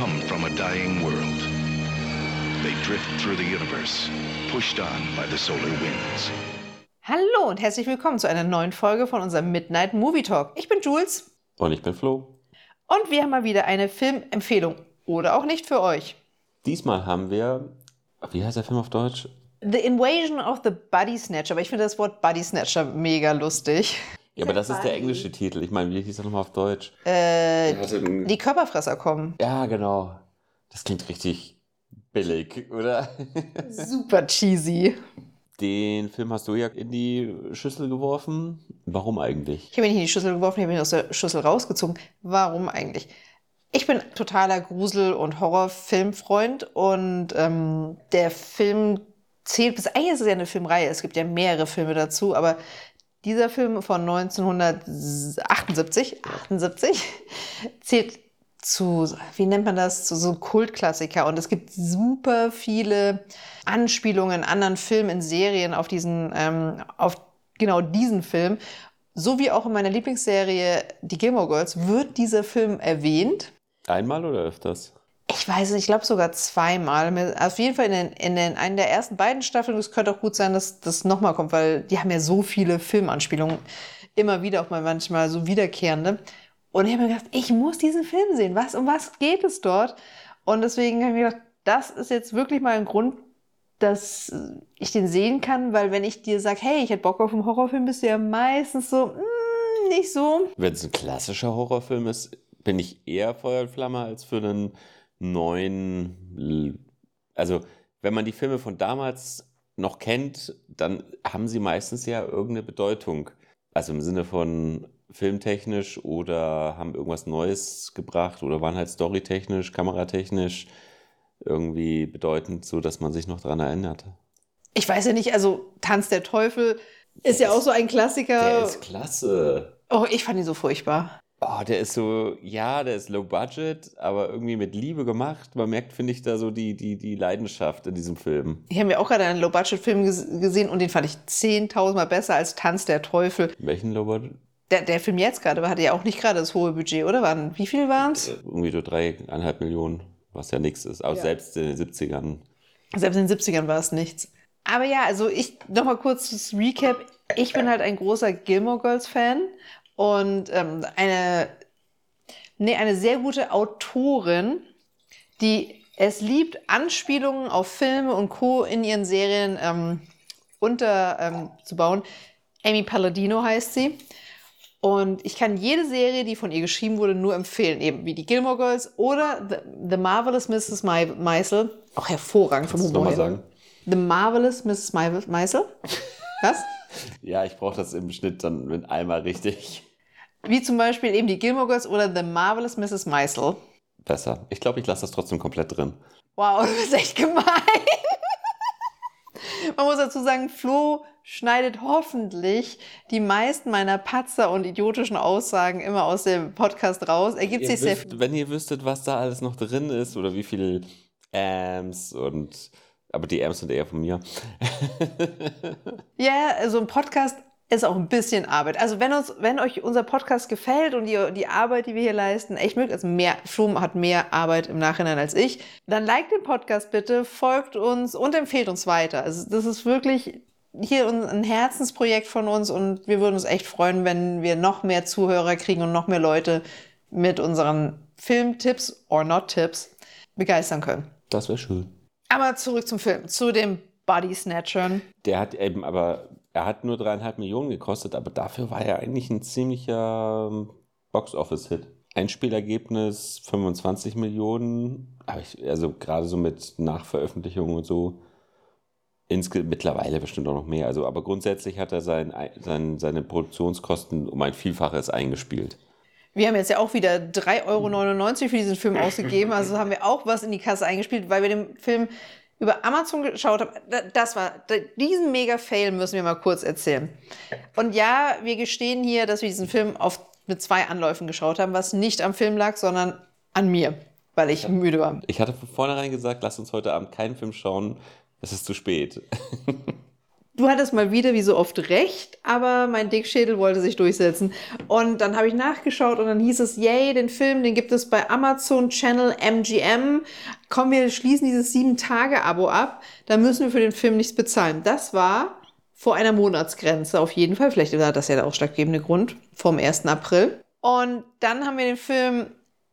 come from a dying world. They drift through the universe, pushed on by the solar winds. Hallo und herzlich willkommen zu einer neuen Folge von unserem Midnight Movie Talk. Ich bin Jules. Und ich bin Flo. Und wir haben mal wieder eine Filmempfehlung. Oder auch nicht für euch. Diesmal haben wir, wie heißt der Film auf Deutsch? The Invasion of the Body Snatcher. Aber ich finde das Wort Body Snatcher mega lustig. Ja, aber das ist der englische Titel. Ich meine, wie hieß er nochmal auf Deutsch? Äh, die Körperfresser kommen. Ja, genau. Das klingt richtig billig, oder? Super cheesy. Den Film hast du ja in die Schüssel geworfen. Warum eigentlich? Ich habe ihn nicht in die Schüssel geworfen, ich habe ihn aus der Schüssel rausgezogen. Warum eigentlich? Ich bin totaler Grusel- und Horrorfilmfreund und ähm, der Film zählt bis eigentlich ist es ja eine Filmreihe. Es gibt ja mehrere Filme dazu, aber dieser Film von 1978 78, zählt zu, wie nennt man das, zu so Kultklassiker. Und es gibt super viele Anspielungen in anderen Filmen, in Serien auf diesen, ähm, auf genau diesen Film. So wie auch in meiner Lieblingsserie Die Gilmore Girls wird dieser Film erwähnt. Einmal oder öfters? Ich weiß nicht, ich glaube sogar zweimal. Auf jeden Fall in, den, in den, einer der ersten beiden Staffeln. Es könnte auch gut sein, dass das nochmal kommt, weil die haben ja so viele Filmanspielungen. Immer wieder, auch mal manchmal so wiederkehrende. Und ich habe mir gedacht, ich muss diesen Film sehen. Was, um was geht es dort? Und deswegen habe ich mir gedacht, das ist jetzt wirklich mal ein Grund, dass ich den sehen kann, weil wenn ich dir sage, hey, ich hätte Bock auf einen Horrorfilm, bist du ja meistens so, mm, nicht so. Wenn es ein klassischer Horrorfilm ist, bin ich eher Feuer und Flamme als für einen neuen. Also, wenn man die Filme von damals noch kennt, dann haben sie meistens ja irgendeine Bedeutung. Also im Sinne von filmtechnisch oder haben irgendwas Neues gebracht oder waren halt storytechnisch, kameratechnisch irgendwie bedeutend, so dass man sich noch daran erinnert. Ich weiß ja nicht, also Tanz der Teufel ist der ja auch so ein Klassiker. Der ist klasse. Oh, ich fand ihn so furchtbar. Oh, der ist so, ja, der ist low budget, aber irgendwie mit Liebe gemacht. Man merkt, finde ich, da so die, die, die Leidenschaft in diesem Film. Ich habe mir auch gerade einen low budget Film gesehen und den fand ich 10.000 Mal besser als Tanz der Teufel. Welchen low budget? Der, der Film jetzt gerade hatte ja auch nicht gerade das hohe Budget, oder? Waren, wie viel waren es? Irgendwie so dreieinhalb Millionen, was ja nichts ist. Auch ja. selbst in den 70ern. Selbst in den 70ern war es nichts. Aber ja, also ich, nochmal kurz das Recap. Ich bin halt ein großer Gilmore Girls Fan und ähm, eine, nee, eine sehr gute Autorin, die es liebt, Anspielungen auf Filme und Co. in ihren Serien ähm, unterzubauen. Ähm, Amy Palladino heißt sie. Und ich kann jede Serie, die von ihr geschrieben wurde, nur empfehlen. Eben wie die Gilmore Girls oder The, The Marvelous Mrs. Meisel. Auch hervorragend vom Humor. Mal sagen? The Marvelous Mrs. Meisel. Was? ja, ich brauche das im Schnitt dann mit einmal richtig. Wie zum Beispiel eben die Gilmore Girls oder The Marvelous Mrs. Meisel. Besser. Ich glaube, ich lasse das trotzdem komplett drin. Wow, du bist echt gemein. Man muss dazu sagen, Flo schneidet hoffentlich die meisten meiner Patzer und idiotischen Aussagen immer aus dem Podcast raus. Er gibt sich sehr Wenn ihr wüsstet, was da alles noch drin ist oder wie viele Ams und aber die Ams sind eher von mir. ja, also ein Podcast ist auch ein bisschen Arbeit. Also wenn uns, wenn euch unser Podcast gefällt und die, die Arbeit, die wir hier leisten, echt mögt, also mehr, Flum hat mehr Arbeit im Nachhinein als ich, dann liked den Podcast bitte, folgt uns und empfehlt uns weiter. Also das ist wirklich hier ein Herzensprojekt von uns und wir würden uns echt freuen, wenn wir noch mehr Zuhörer kriegen und noch mehr Leute mit unseren Filmtipps or not Tipps begeistern können. Das wäre schön. Aber zurück zum Film, zu dem Body Snatchern. Der hat eben aber er hat nur dreieinhalb Millionen gekostet, aber dafür war er eigentlich ein ziemlicher ähm, Box-Office-Hit. Einspielergebnis 25 Millionen, also gerade so mit Nachveröffentlichungen und so. Insge mittlerweile bestimmt auch noch mehr. Also, aber grundsätzlich hat er sein, sein, seine Produktionskosten um ein Vielfaches eingespielt. Wir haben jetzt ja auch wieder 3,99 Euro für diesen Film ausgegeben. Also haben wir auch was in die Kasse eingespielt, weil wir den Film über Amazon geschaut habe, das war, diesen Mega-Fail müssen wir mal kurz erzählen. Und ja, wir gestehen hier, dass wir diesen Film auf, mit zwei Anläufen geschaut haben, was nicht am Film lag, sondern an mir, weil ich, ich müde war. Ich hatte von vornherein gesagt, lass uns heute Abend keinen Film schauen, es ist zu spät. du hattest mal wieder wie so oft recht, aber mein Dickschädel wollte sich durchsetzen. Und dann habe ich nachgeschaut und dann hieß es, yay, den Film, den gibt es bei Amazon Channel MGM. Komm, wir schließen dieses sieben Tage Abo ab. Da müssen wir für den Film nichts bezahlen. Das war vor einer Monatsgrenze auf jeden Fall. Vielleicht war das ja der ausschlaggebende Grund vom 1. April. Und dann haben wir den Film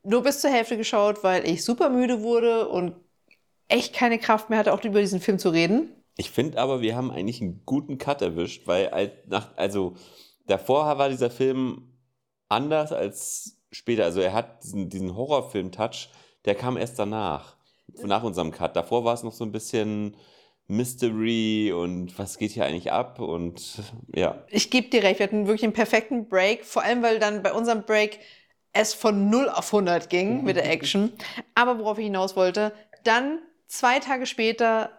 nur bis zur Hälfte geschaut, weil ich super müde wurde und echt keine Kraft mehr hatte, auch über diesen Film zu reden. Ich finde aber, wir haben eigentlich einen guten Cut erwischt, weil nach, also davor war dieser Film anders als später. Also er hat diesen, diesen Horrorfilm-Touch, der kam erst danach, nach unserem Cut. Davor war es noch so ein bisschen Mystery und was geht hier eigentlich ab und ja. Ich gebe dir recht, wir hatten wirklich einen perfekten Break, vor allem weil dann bei unserem Break es von 0 auf 100 ging mit der Action. Aber worauf ich hinaus wollte, dann zwei Tage später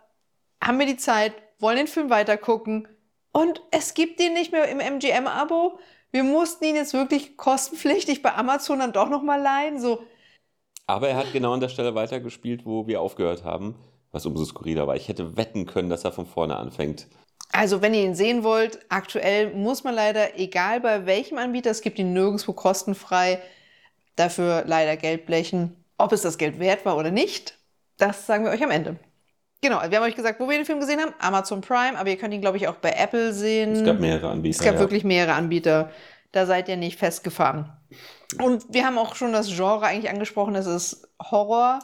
haben wir die Zeit, wollen den Film weitergucken und es gibt ihn nicht mehr im MGM-Abo. Wir mussten ihn jetzt wirklich kostenpflichtig bei Amazon dann doch nochmal leihen. So. Aber er hat genau an der Stelle weitergespielt, wo wir aufgehört haben, was umso skurriler war. Ich hätte wetten können, dass er von vorne anfängt. Also, wenn ihr ihn sehen wollt, aktuell muss man leider, egal bei welchem Anbieter, es gibt ihn nirgendwo kostenfrei, dafür leider Geld blechen. Ob es das Geld wert war oder nicht, das sagen wir euch am Ende. Genau, wir haben euch gesagt, wo wir den Film gesehen haben. Amazon Prime, aber ihr könnt ihn, glaube ich, auch bei Apple sehen. Es gab mehrere Anbieter. Es gab ja. wirklich mehrere Anbieter. Da seid ihr nicht festgefahren. Und wir haben auch schon das Genre eigentlich angesprochen, das ist Horror.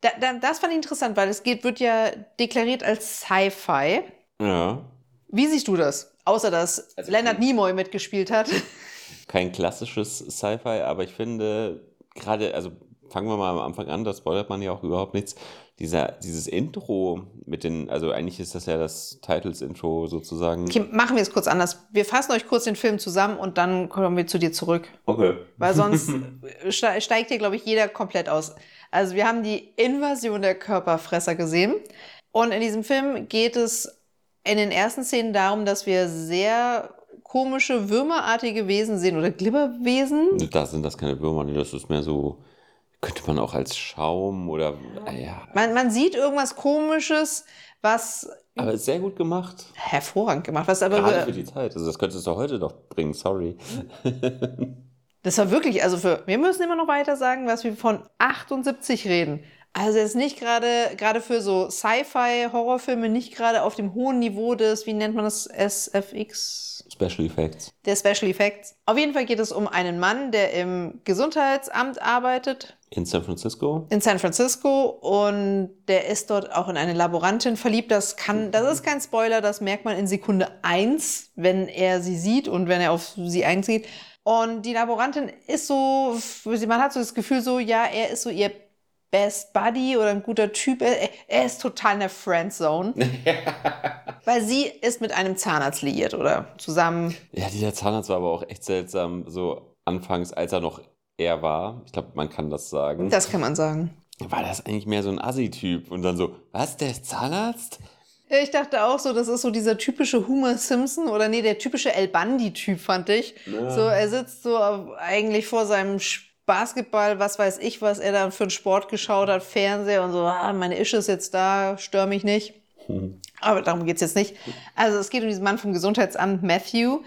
Da, da, das fand ich interessant, weil es geht, wird ja deklariert als Sci-Fi. Ja. Wie siehst du das? Außer dass also Leonard Nimoy mitgespielt hat. Kein klassisches Sci-Fi, aber ich finde gerade, also fangen wir mal am Anfang an, da spoilert man ja auch überhaupt nichts. Dieser, dieses Intro mit den, also eigentlich ist das ja das Titles-Intro sozusagen. Okay, machen wir es kurz anders. Wir fassen euch kurz den Film zusammen und dann kommen wir zu dir zurück. Okay. Weil sonst steigt hier, glaube ich, jeder komplett aus. Also wir haben die Invasion der Körperfresser gesehen. Und in diesem Film geht es in den ersten Szenen darum, dass wir sehr komische würmerartige Wesen sehen oder Glibberwesen. Da sind das keine Würmer, das ist mehr so könnte man auch als Schaum oder. Äh, ja. Man, man sieht irgendwas Komisches, was. Aber sehr gut gemacht. Hervorragend gemacht. Was aber Gerade für die Zeit. Also, das könntest du heute doch bringen, sorry. das war wirklich, also für. Wir müssen immer noch weiter sagen, was wir von 78 reden. Also jetzt nicht gerade gerade für so Sci-Fi-Horrorfilme nicht gerade auf dem hohen Niveau des, wie nennt man das, SFX? Special Effects. Der Special Effects. Auf jeden Fall geht es um einen Mann, der im Gesundheitsamt arbeitet. In San Francisco? In San Francisco und der ist dort auch in eine Laborantin verliebt. Das kann, das ist kein Spoiler, das merkt man in Sekunde eins, wenn er sie sieht und wenn er auf sie einzieht. Und die Laborantin ist so, man hat so das Gefühl so, ja, er ist so ihr Best Buddy oder ein guter Typ. Er, er ist total in der Friendzone. weil sie ist mit einem Zahnarzt liiert oder zusammen. Ja, dieser Zahnarzt war aber auch echt seltsam, so anfangs, als er noch er war. Ich glaube, man kann das sagen. Das kann man sagen. War das eigentlich mehr so ein Assi-Typ? Und dann so, was, der ist Zahnarzt? Ich dachte auch so, das ist so dieser typische Homer Simpson oder nee, der typische El Bundy-Typ, fand ich. Ja. So, er sitzt so eigentlich vor seinem Basketball, was weiß ich, was er da für einen Sport geschaut hat, Fernseher und so, ah, meine Ische ist jetzt da, stör mich nicht. Hm. Aber darum geht's jetzt nicht. Also es geht um diesen Mann vom Gesundheitsamt, Matthew,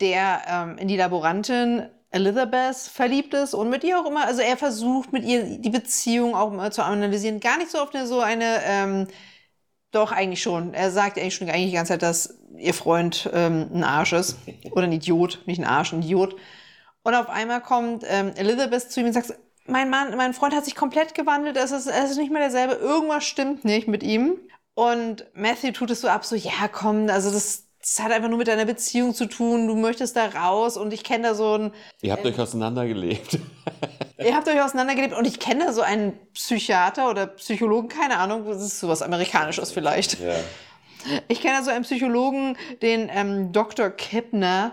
der ähm, in die Laborantin Elizabeth verliebt ist und mit ihr auch immer, also er versucht mit ihr die Beziehung auch mal zu analysieren. Gar nicht so oft so eine, ähm, doch eigentlich schon. Er sagt eigentlich schon eigentlich die ganze Zeit, dass ihr Freund ähm, ein Arsch ist. Oder ein Idiot, nicht ein Arsch, ein Idiot. Und auf einmal kommt ähm, Elizabeth zu ihm und sagt, mein Mann, mein Freund hat sich komplett gewandelt, es ist, es ist nicht mehr derselbe, irgendwas stimmt nicht mit ihm. Und Matthew tut es so ab, so, ja, komm, also das, das hat einfach nur mit deiner Beziehung zu tun, du möchtest da raus und ich kenne da so ein... Ihr habt äh, euch auseinandergelebt. ihr habt euch auseinandergelebt und ich kenne da so einen Psychiater oder Psychologen, keine Ahnung, das ist sowas Amerikanisches vielleicht. Ja. Ich kenne da so einen Psychologen, den ähm, Dr. Kippner,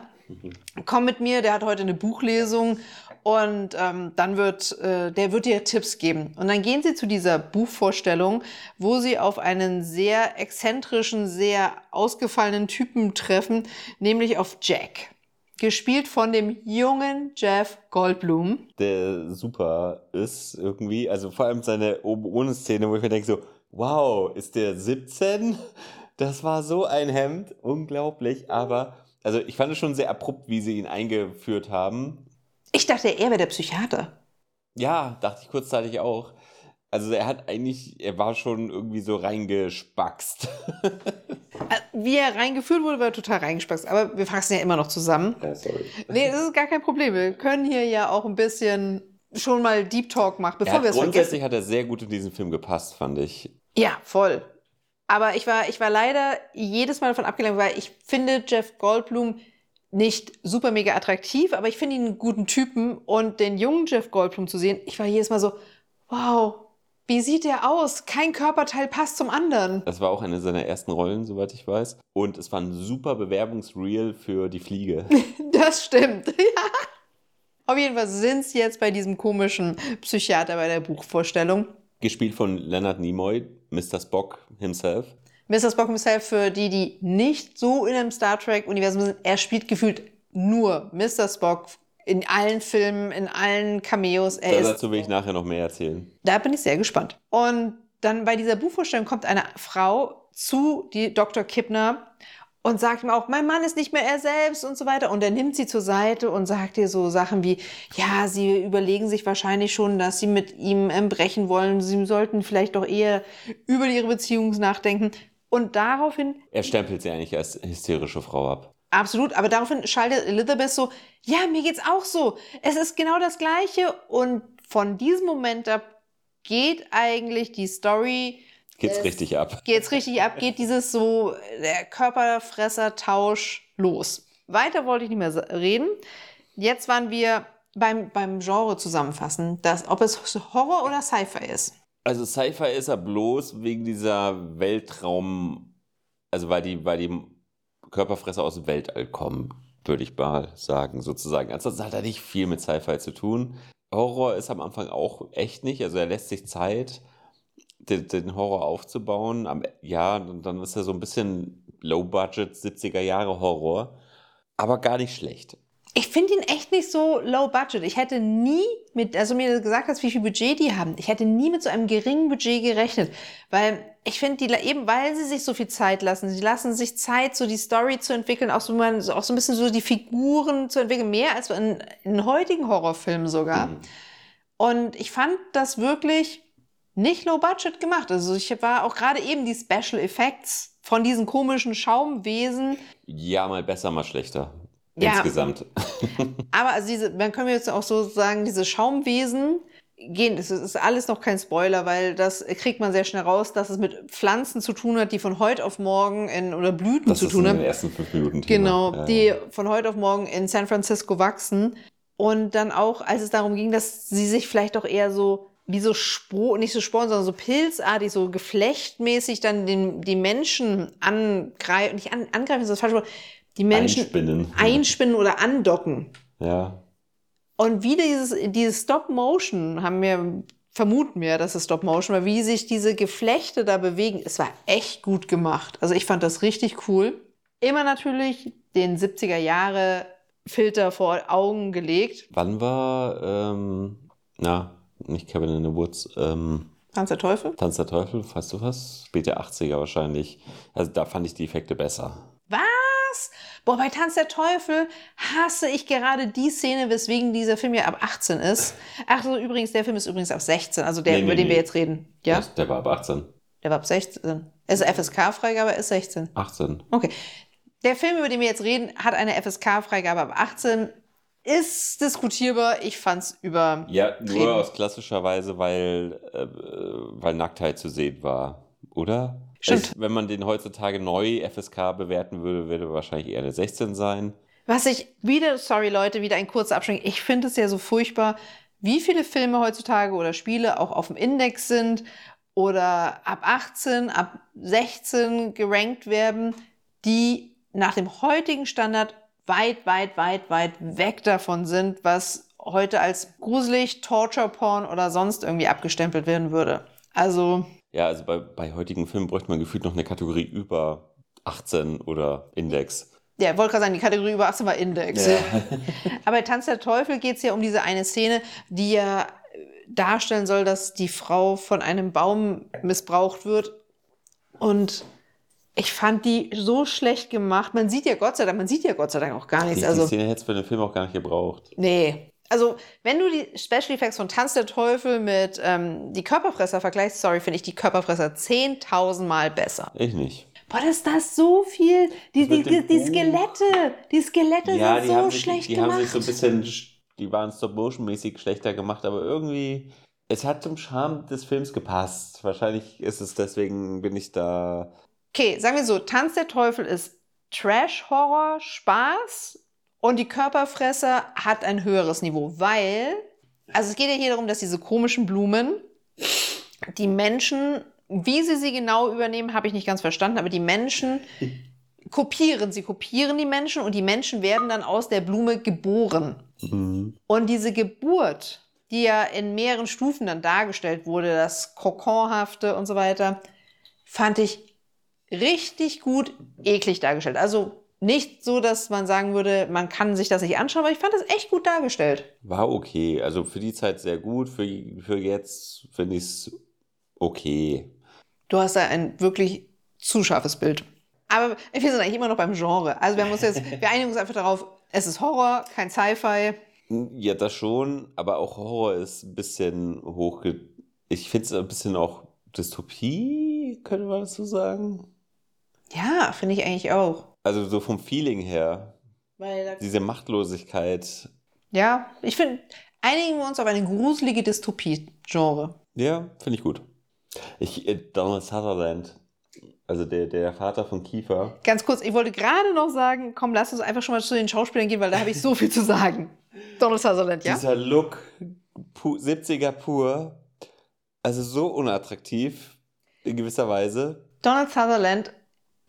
Komm mit mir, der hat heute eine Buchlesung und ähm, dann wird, äh, der wird dir Tipps geben. Und dann gehen sie zu dieser Buchvorstellung, wo sie auf einen sehr exzentrischen, sehr ausgefallenen Typen treffen, nämlich auf Jack. Gespielt von dem jungen Jeff Goldblum. Der super ist irgendwie. Also vor allem seine oben ohne Szene, wo ich mir denke so, wow, ist der 17? Das war so ein Hemd, unglaublich, aber also ich fand es schon sehr abrupt, wie sie ihn eingeführt haben. Ich dachte, er wäre der Psychiater. Ja, dachte ich kurzzeitig auch. Also er hat eigentlich, er war schon irgendwie so reingespackst. Äh, Wie er reingeführt wurde, war er total reingespackst. Aber wir fassen ja immer noch zusammen. ja, sorry. Nee, das ist gar kein Problem. Wir können hier ja auch ein bisschen schon mal Deep Talk machen, bevor wir es vergessen. grundsätzlich hat er sehr gut in diesen Film gepasst, fand ich. Ja, voll. Aber ich war, ich war leider jedes Mal davon abgelenkt, weil ich finde Jeff Goldblum nicht super mega attraktiv, aber ich finde ihn einen guten Typen und den jungen Jeff Goldblum zu sehen, ich war jedes Mal so, wow, wie sieht der aus? Kein Körperteil passt zum anderen. Das war auch eine seiner ersten Rollen, soweit ich weiß. Und es war ein super Bewerbungsreel für die Fliege. Das stimmt. Ja. Auf jeden Fall sind es jetzt bei diesem komischen Psychiater bei der Buchvorstellung. Gespielt von Leonard Nimoy, Mr. Spock himself. Mr. Spock himself, für die, die nicht so in einem Star Trek-Universum sind, er spielt gefühlt nur Mr. Spock in allen Filmen, in allen Cameos. Er ist, Dazu will ich nachher noch mehr erzählen. da bin ich sehr gespannt. Und dann bei dieser Buchvorstellung kommt eine Frau zu die Dr. Kippner und sagt ihm auch, mein Mann ist nicht mehr er selbst und so weiter. Und er nimmt sie zur Seite und sagt ihr so Sachen wie, ja, sie überlegen sich wahrscheinlich schon, dass sie mit ihm ähm, brechen wollen. Sie sollten vielleicht doch eher über ihre Beziehung nachdenken. Und daraufhin Er stempelt sie eigentlich als hysterische Frau ab. Absolut, aber daraufhin schaltet Elizabeth so, ja, mir geht's auch so. Es ist genau das Gleiche. Und von diesem Moment ab geht eigentlich die Story, Geht's Es- richtig ab. geht's richtig ab, geht dieses so, der Körperfresser-Tausch los. Weiter wollte ich nicht mehr reden. Jetzt waren wir beim, beim Genre zusammenfassen, dass, ob es Horror oder Sci-Fi ist. Also Sci-Fi ist er bloß wegen dieser Weltraum, also weil die, weil die Körperfresser aus dem Weltall kommen, würde ich mal sagen, sozusagen. Ansonsten hat er nicht viel mit Sci-Fi zu tun. Horror ist am Anfang auch echt nicht, also er lässt sich Zeit, den, den Horror aufzubauen. Am, ja, dann, ist er so ein bisschen Low-Budget, 70er Jahre Horror, aber gar nicht schlecht. Ich finde ihn echt nicht so low budget. Ich hätte nie mit, also mir gesagt hast, wie viel Budget die haben. Ich hätte nie mit so einem geringen Budget gerechnet, weil ich finde, die eben weil sie sich so viel Zeit lassen, sie lassen sich Zeit, so die Story zu entwickeln, auch so, man, auch so ein bisschen so die Figuren zu entwickeln, mehr als in, in heutigen Horrorfilmen sogar. Mhm. Und ich fand das wirklich nicht low budget gemacht. Also ich war auch gerade eben die Special Effects von diesen komischen Schaumwesen. Ja, mal besser, mal schlechter. Ja. Insgesamt. Aber also diese, man kann mir jetzt auch so sagen, diese Schaumwesen gehen, das ist alles noch kein Spoiler, weil das kriegt man sehr schnell raus, dass es mit Pflanzen zu tun hat, die von heute auf morgen in, oder Blüten Das zu ist tun in haben. den ersten fünf Minuten Thema. Genau, Ja, die von heute auf morgen in San Francisco wachsen. Und dann auch, als es darum ging, dass sie sich vielleicht doch eher so wie so Spor, nicht so Sporen, sondern so pilzartig, so geflechtmäßig dann den, die Menschen angreifen, nicht an, angreifen, ist das falsche Wort, die Menschen Einspinnen. einspinnen oder andocken. Ja. Und wie dieses, dieses Stop-Motion haben wir, vermuten wir, dass es Stop-Motion war, wie sich diese Geflechte da bewegen. Es war echt gut gemacht. Also ich fand das richtig cool. Immer natürlich den 70er Jahre Filter vor Augen gelegt. Wann war, ähm, na, nicht Cabin in the Woods, ähm, Tanz der Teufel. Tanz der Teufel, weißt du was? Späte 80er wahrscheinlich. Also da fand ich die Effekte besser. Was? Boah, bei Tanz der Teufel hasse ich gerade die Szene, weswegen dieser Film ja ab 18 ist. Ach so, übrigens, der Film ist übrigens ab 16, also der, Nee, nee, über den wir nee. jetzt reden. Ja? Das, der war ab 18. Der war ab 16. Es ist FSK-Freigabe, ist 16. 18. Okay. Der Film, über den wir jetzt reden, hat eine FSK-Freigabe ab 18. Ist diskutierbar. Ich fand's über. Ja, nur aus klassischer Weise, weil, äh, weil Nacktheit zu sehen war, oder? Stimmt. Es, wenn man den heutzutage neu FSK bewerten würde, würde wahrscheinlich eher eine 16 sein. Was ich wieder, sorry Leute, wieder ein kurzer Abschwenk. Ich finde es ja so furchtbar, wie viele Filme heutzutage oder Spiele auch auf dem Index sind oder ab 18, ab 16 gerankt werden, die nach dem heutigen Standard weit, weit, weit, weit weg davon sind, was heute als gruselig, Torture-Porn oder sonst irgendwie abgestempelt werden würde. Also, Ja, also bei, bei heutigen Filmen bräuchte man gefühlt noch eine Kategorie über 18 oder Index. ja, ich wollte gerade sagen, die Kategorie über 18 war Index. Aber bei Tanz der Teufel geht es ja um diese eine Szene, die ja darstellen soll, dass die Frau von einem Baum missbraucht wird. Und Ich fand die so schlecht gemacht. Man sieht ja Gott sei Dank, man sieht ja Gott sei Dank auch gar nichts. Die, also, die Szene hätte es für den Film auch gar nicht gebraucht. nee. Also, wenn du die Special Effects von Tanz der Teufel mit ähm, die Körperfresser vergleichst, sorry, finde ich die Körperfresser 10.000 Mal besser. Ich nicht. Boah, das ist das so viel. Die, die, die, die. Skelette, die Skelette Ja, sind die, so sich, schlecht die gemacht. haben sich so ein bisschen, die waren Stop-Motion-mäßig schlechter gemacht, aber irgendwie, es hat zum Charme des Films gepasst. Wahrscheinlich ist es deswegen, bin ich da. Okay, sagen wir so, Tanz der Teufel ist Trash-Horror, Spaß und die Körperfresser hat ein höheres Niveau, weil, also es geht ja hier darum, dass diese komischen Blumen die Menschen, wie sie sie genau übernehmen, habe ich nicht ganz verstanden, aber die Menschen kopieren, sie kopieren die Menschen und die Menschen werden dann aus der Blume geboren. Mhm. Und diese Geburt, die ja in mehreren Stufen dann dargestellt wurde, das Kokonhafte und so weiter, fand ich richtig gut eklig dargestellt. Also nicht so, dass man sagen würde, man kann sich das nicht anschauen, aber ich fand das echt gut dargestellt. War okay. Also für die Zeit sehr gut. Für, für jetzt finde ich es okay. Du hast da ein wirklich zu scharfes Bild. Aber wir sind eigentlich immer noch beim Genre. Also wir jetzt, wir einigen uns einfach darauf, es ist Horror, kein Sci-Fi. Ja, das schon, aber auch Horror ist ein bisschen hochge... Ich finde es ein bisschen auch Dystopie, könnte man so sagen? Ja, finde ich eigentlich auch. Also so vom Feeling her. Diese Machtlosigkeit. Ja, ich finde, einigen wir uns auf eine gruselige Dystopie-Genre. Ja, finde ich gut. Ich, äh, Donald Sutherland, also der, der Vater von Kiefer. Ganz kurz, ich wollte gerade noch sagen, komm, lass uns einfach schon mal zu den Schauspielern gehen, weil da habe ich so viel zu sagen. Donald Sutherland, ja? Dieser Look, pu 70er pur, also so unattraktiv in gewisser Weise. Donald Sutherland,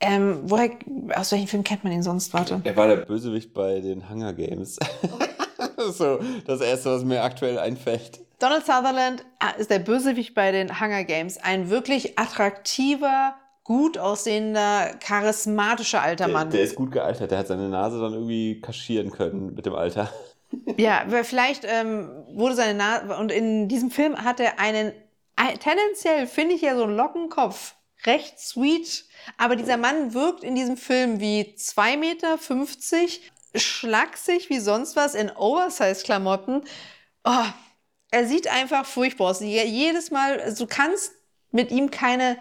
ähm, woher, aus welchem Film kennt man ihn sonst? Warte. Er war der Bösewicht bei den Hunger Games. so, das erste, was mir aktuell einfällt. Donald Sutherland äh, ist der Bösewicht bei den Hunger Games. Ein wirklich attraktiver, gut aussehender, charismatischer alter Der, Mann. der ist gut gealtert, der hat seine Nase dann irgendwie kaschieren können mit dem Alter. Ja, weil vielleicht ähm, wurde seine Nase. Und in diesem Film hat er einen. ein- Tendenziell finde ich ja so einen Lockenkopf recht sweet. Aber dieser Mann wirkt in diesem Film wie 2,50 Meter, schlaksig wie sonst was in Oversize-Klamotten. Oh, er sieht einfach furchtbar aus. Je- Jedes Mal, also du kannst mit ihm keine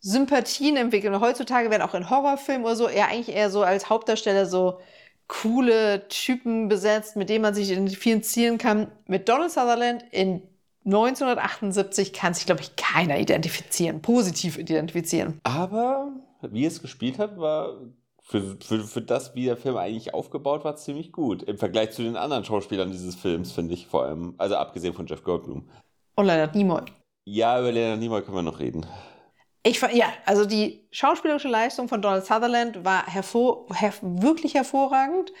Sympathien entwickeln. Heutzutage werden auch in Horrorfilmen oder so er eigentlich eher so als Hauptdarsteller so coole Typen besetzt, mit denen man sich identifizieren kann. Mit Donald Sutherland in 1978 kann sich, glaube ich, keiner identifizieren, positiv identifizieren. Aber wie es gespielt hat, war für, für, für das, wie der Film eigentlich aufgebaut war, ziemlich gut. Im Vergleich zu den anderen Schauspielern dieses Films, finde ich vor allem. Also abgesehen von Jeff Goldblum. Und Leonard Nimoy. Ja, über Leonard Nimoy können wir noch reden. Ich fand, ja, also die schauspielerische Leistung von Donald Sutherland war hervor, her, wirklich hervorragend.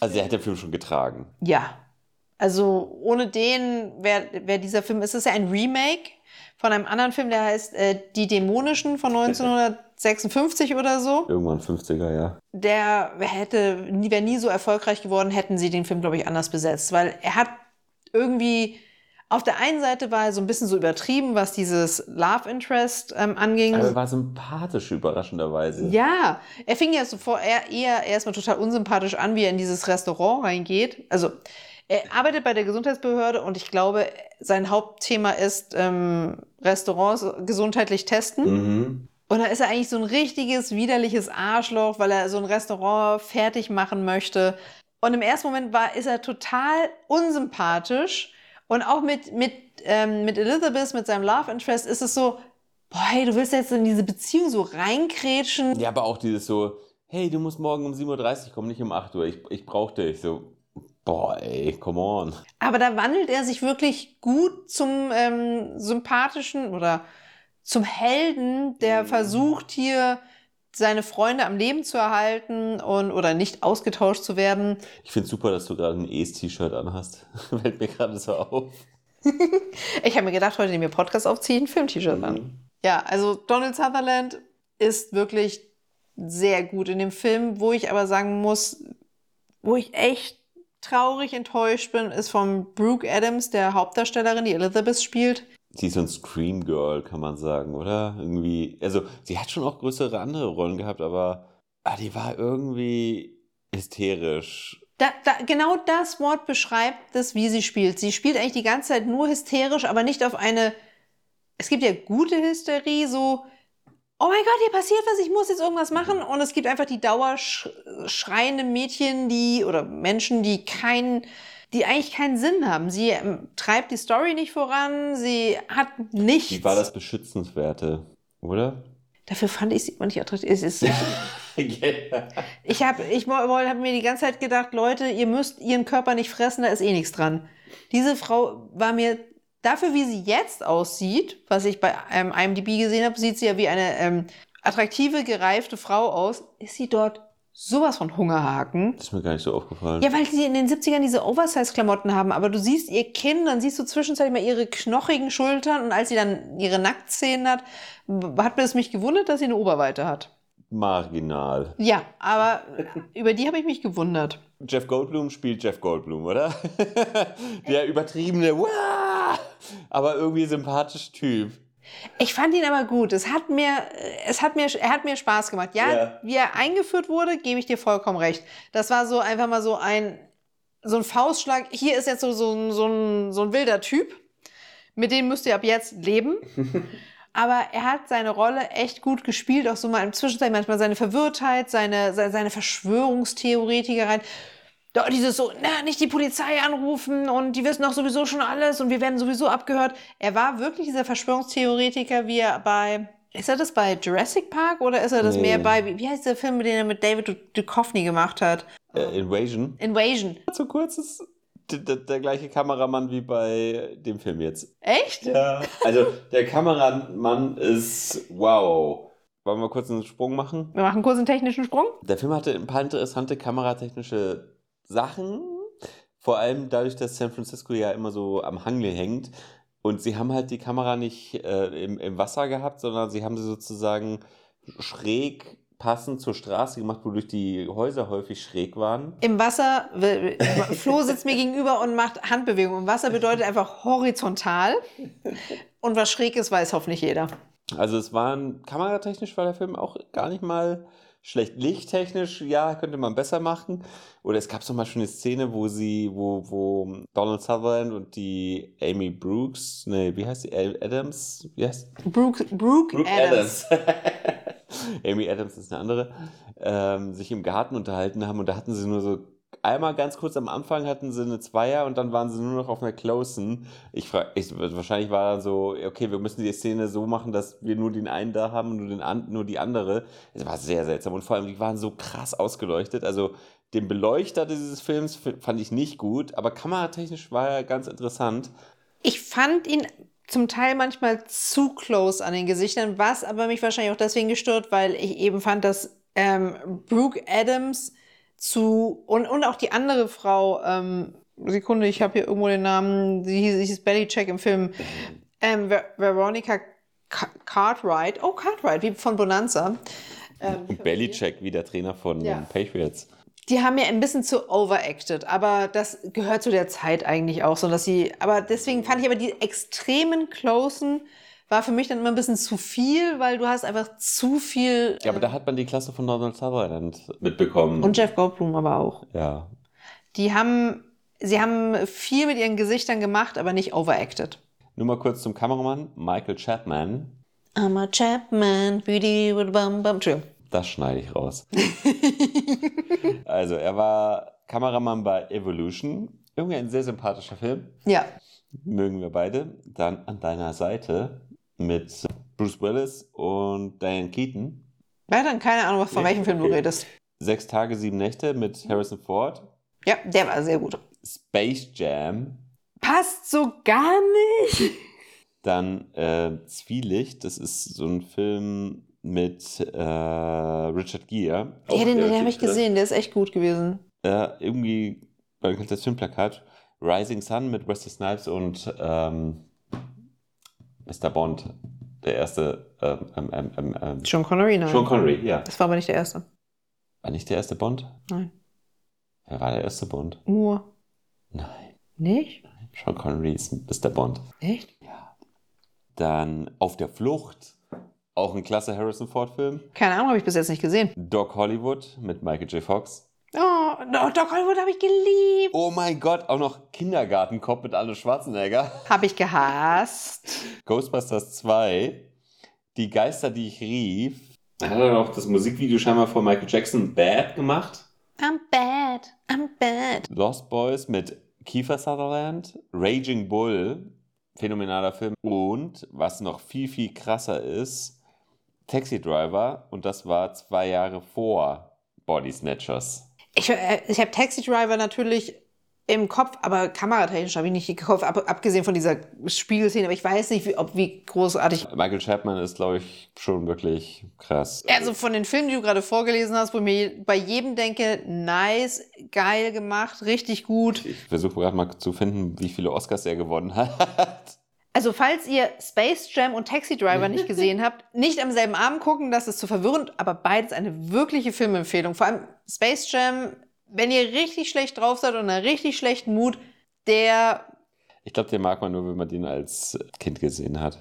Also er hat den Film schon getragen. Ja, also ohne den wäre wär dieser Film, es ist ja ein Remake von einem anderen Film, der heißt äh, Die Dämonischen von 1956 oder so. Irgendwann 50er, ja. Der hätte, nie- wäre nie so erfolgreich geworden, hätten sie den Film, glaube ich, anders besetzt, weil er hat irgendwie auf der einen Seite war er so ein bisschen so übertrieben, was dieses Love Interest ähm, anging. Aber er war sympathisch, überraschenderweise. Ja, er fing ja sofort eher, eher erstmal total unsympathisch an, wie er in dieses Restaurant reingeht. Also, er arbeitet bei der Gesundheitsbehörde und ich glaube, sein Hauptthema ist ähm, Restaurants gesundheitlich testen. Mhm. Und da ist er eigentlich so ein richtiges, widerliches Arschloch, weil er so ein Restaurant fertig machen möchte. Und im ersten Moment war, ist er total unsympathisch. Und auch mit, mit, ähm, mit Elizabeth, mit seinem Love Interest, ist es so, boah, hey, du willst jetzt in diese Beziehung so reinkrätschen. Ja, aber auch dieses so, hey, du musst morgen um 7.30 Uhr kommen, nicht um 8 Uhr. Ich, ich brauch dich. So, boah, ey, come on. Aber da wandelt er sich wirklich gut zum ähm, sympathischen oder zum Helden, der versucht hier seine Freunde am Leben zu erhalten und oder nicht ausgetauscht zu werden. Ich finde super, dass du gerade ein Es-T-Shirt anhast. Fällt mir gerade so auf. Ich habe mir gedacht, heute nehmen wir Podcast aufziehen, ein Film-T-Shirt an. Ja, also Donald Sutherland ist wirklich sehr gut in dem Film, wo ich aber sagen muss, wo ich echt traurig enttäuscht bin, ist von Brooke Adams, der Hauptdarstellerin, die Elizabeth spielt. sie ist so ein Scream Girl, kann man sagen, oder? Irgendwie, also sie hat schon auch größere andere Rollen gehabt, aber ah, die war irgendwie hysterisch. Da, da, genau das Wort beschreibt es, wie sie spielt. Sie spielt eigentlich die ganze Zeit nur hysterisch, aber nicht auf eine. Es gibt ja gute Hysterie, so, oh mein Gott, hier passiert was, ich muss jetzt irgendwas machen. Und es gibt einfach die dauerschreienden Mädchen, die oder Menschen, die keinen, die eigentlich keinen Sinn haben. Sie ähm, treibt die Story nicht voran, sie hat nichts. Die war das Beschützenswerte, oder? Dafür fand ich sie immer nicht attraktiv. Es ist, ich habe ich hab mir die ganze Zeit gedacht, Leute, ihr müsst ihren Körper nicht fressen, da ist eh nichts dran. Diese Frau war mir dafür, wie sie jetzt aussieht, was ich bei ähm, IMDb gesehen habe, sieht sie ja wie eine ähm, attraktive, gereifte Frau aus. Ist sie dort sowas von Hungerhaken? Das ist mir gar nicht so aufgefallen. Ja, weil sie in den 70ern diese Oversize-Klamotten haben, aber du siehst ihr Kinn, dann siehst du zwischenzeitlich mal ihre knochigen Schultern und als sie dann ihre Nacktszenen hat, hat mir es mich gewundert, dass sie eine Oberweite hat. Marginal. Ja, aber über die habe ich mich gewundert. Jeff Goldblum spielt Jeff Goldblum, oder? Der übertriebene, Wah! aber irgendwie sympathische Typ. Ich fand ihn aber gut. Es hat mir, es hat mir, er hat mir Spaß gemacht. Ja, Ja. wie er eingeführt wurde, gebe ich dir vollkommen recht. Das war so einfach mal so ein, so ein Faustschlag. Hier ist jetzt so, so, so, ein, so ein wilder Typ. Mit dem müsst ihr ab jetzt leben. Aber er hat seine Rolle echt gut gespielt, auch so mal im Zwischenzeit manchmal seine Verwirrtheit, seine, seine, seine Verschwörungstheoretikereien. Doch dieses so, na, nicht die Polizei anrufen und die wissen doch sowieso schon alles und wir werden sowieso abgehört. Er war wirklich dieser Verschwörungstheoretiker, wie er bei, ist er das bei Jurassic Park oder ist er das Nee. mehr bei, wie, wie heißt der Film, den er mit David Du- Duchovny gemacht hat? Äh, Invasion. Invasion. So kurz ist der, der, gleiche Kameramann wie bei dem Film jetzt. Echt? Ja. Also der Kameramann ist wow. Wollen wir kurz einen Sprung machen? Wir machen kurz einen technischen Sprung. Der Film hatte ein paar interessante kameratechnische Sachen. Vor allem dadurch, dass San Francisco ja immer so am Hangle hängt. Und sie haben halt die Kamera nicht äh, im, im Wasser gehabt, sondern sie haben sie sozusagen schräg passend zur Straße gemacht, wodurch die Häuser häufig schräg waren. Im Wasser, Flo sitzt mir gegenüber und macht Handbewegungen. Im Wasser bedeutet einfach horizontal. Und was schräg ist, weiß hoffentlich jeder. Also es waren, kameratechnisch war der Film auch gar nicht mal schlecht. Lichttechnisch, ja, könnte man besser machen. Oder es gab zum Beispiel eine Szene, wo sie, wo, wo Donald Sutherland und die Amy Brooks, nee, wie heißt sie? Adams? Wie heißt Brooke, Brooke, Brooke Adams. Amy Adams ist eine andere, ähm, sich im Garten unterhalten haben und da hatten sie nur so einmal ganz kurz am Anfang hatten sie eine Zweier und dann waren sie nur noch auf einer Closen. Ich frage, ich, wahrscheinlich war dann so, okay, wir müssen die Szene so machen, dass wir nur den einen da haben und nur, den nur die andere. Es war sehr seltsam und vor allem, die waren so krass ausgeleuchtet. Also den Beleuchter dieses Films fand ich nicht gut, aber kameratechnisch war er ganz interessant. Ich fand ihn zum Teil manchmal zu close an den Gesichtern, was aber mich wahrscheinlich auch deswegen gestört, weil ich eben fand, dass ähm, Brooke Adams zu und, und auch die andere Frau, ähm, Sekunde, ich habe hier irgendwo den Namen, sie hieß, sie hieß Bellycheck im Film, ähm, Ver Veronica Ca- Cartwright, oh Cartwright, wie von Bonanza. Ähm, Bellycheck, wie der Trainer von Ja. Patriots. Die haben ja ein bisschen zu overacted, aber das gehört zu der Zeit eigentlich auch so, dass sie, aber deswegen fand ich aber die extremen Closen war für mich dann immer ein bisschen zu viel, weil du hast einfach zu viel Ja, aber da hat man die Klasse von Donald Sutherland mitbekommen. und Jeff Goldblum aber auch. ja, Die haben, sie haben viel mit ihren Gesichtern gemacht, aber nicht overacted. Nur mal kurz zum Kameramann, Michael Chapman. I'm a Chapman, bidi, bidi, bam, bam. Entschuldigung. Das schneide ich raus. also, er war Kameramann bei Evolution. Irgendwie ein sehr sympathischer Film. Ja. Mögen wir beide. Dann an deiner Seite mit Bruce Willis und Diane Keaton. Ja, dann keine Ahnung, von Nee, welchem Film du okay. redest. Sechs Tage, sieben Nächte mit Harrison Ford. Ja, der war sehr gut. Space Jam. Passt so gar nicht. Dann äh, Zwielicht. Das ist so ein Film mit äh, Richard Gere. Ja, den, den habe ich gesehen, der ist echt gut gewesen. äh, irgendwie, das Filmplakat, Rising Sun mit Wesley Snipes und ähm, Mr. Bond, der erste, ähm, ähm, ähm, ähm, ähm, Sean Connery, nein. Sean Connery, ja. Das war aber nicht der erste. War nicht der erste Bond? Nein. Wer war der erste Bond? Nur. Nein, Nicht? Sean Connery ist Mr. Bond. Echt? Ja. Dann Auf der Flucht, auch ein klasse Harrison Ford-Film. Keine Ahnung, habe ich bis jetzt nicht gesehen. Doc Hollywood mit Michael J. Fox. Oh, Doc Hollywood habe ich geliebt. Oh mein Gott, auch noch Kindergartenkopf mit Arnold Schwarzenegger. Habe ich gehasst. Ghostbusters 2, Die Geister, die ich rief. Dann hat er noch das Musikvideo scheinbar von Michael Jackson Bad gemacht. I'm bad, I'm bad. Lost Boys mit Kiefer Sutherland. Raging Bull, phänomenaler Film. Und was noch viel, viel krasser ist, Taxi Driver. Und das war zwei Jahre vor Body Snatchers. Ich, äh, ich habe Taxi Driver natürlich im Kopf, aber kameratechnisch habe ich nicht gekauft, ab, abgesehen von dieser Spiegelszene. Aber ich weiß nicht, wie, ob, wie großartig. Michael Chapman ist, glaube ich, schon wirklich krass. Also von den Filmen, die du gerade vorgelesen hast, wo ich mir bei jedem denke, nice, geil gemacht, richtig gut. Ich versuche gerade mal zu finden, wie viele Oscars er gewonnen hat. Also falls ihr Space Jam und Taxi Driver nicht gesehen habt, nicht am selben Abend gucken, das ist zu verwirrend, aber beides eine wirkliche Filmempfehlung. Vor allem Space Jam, wenn ihr richtig schlecht drauf seid und einen richtig schlechten Mut, der... Ich glaube, den mag man nur, wenn man den als Kind gesehen hat.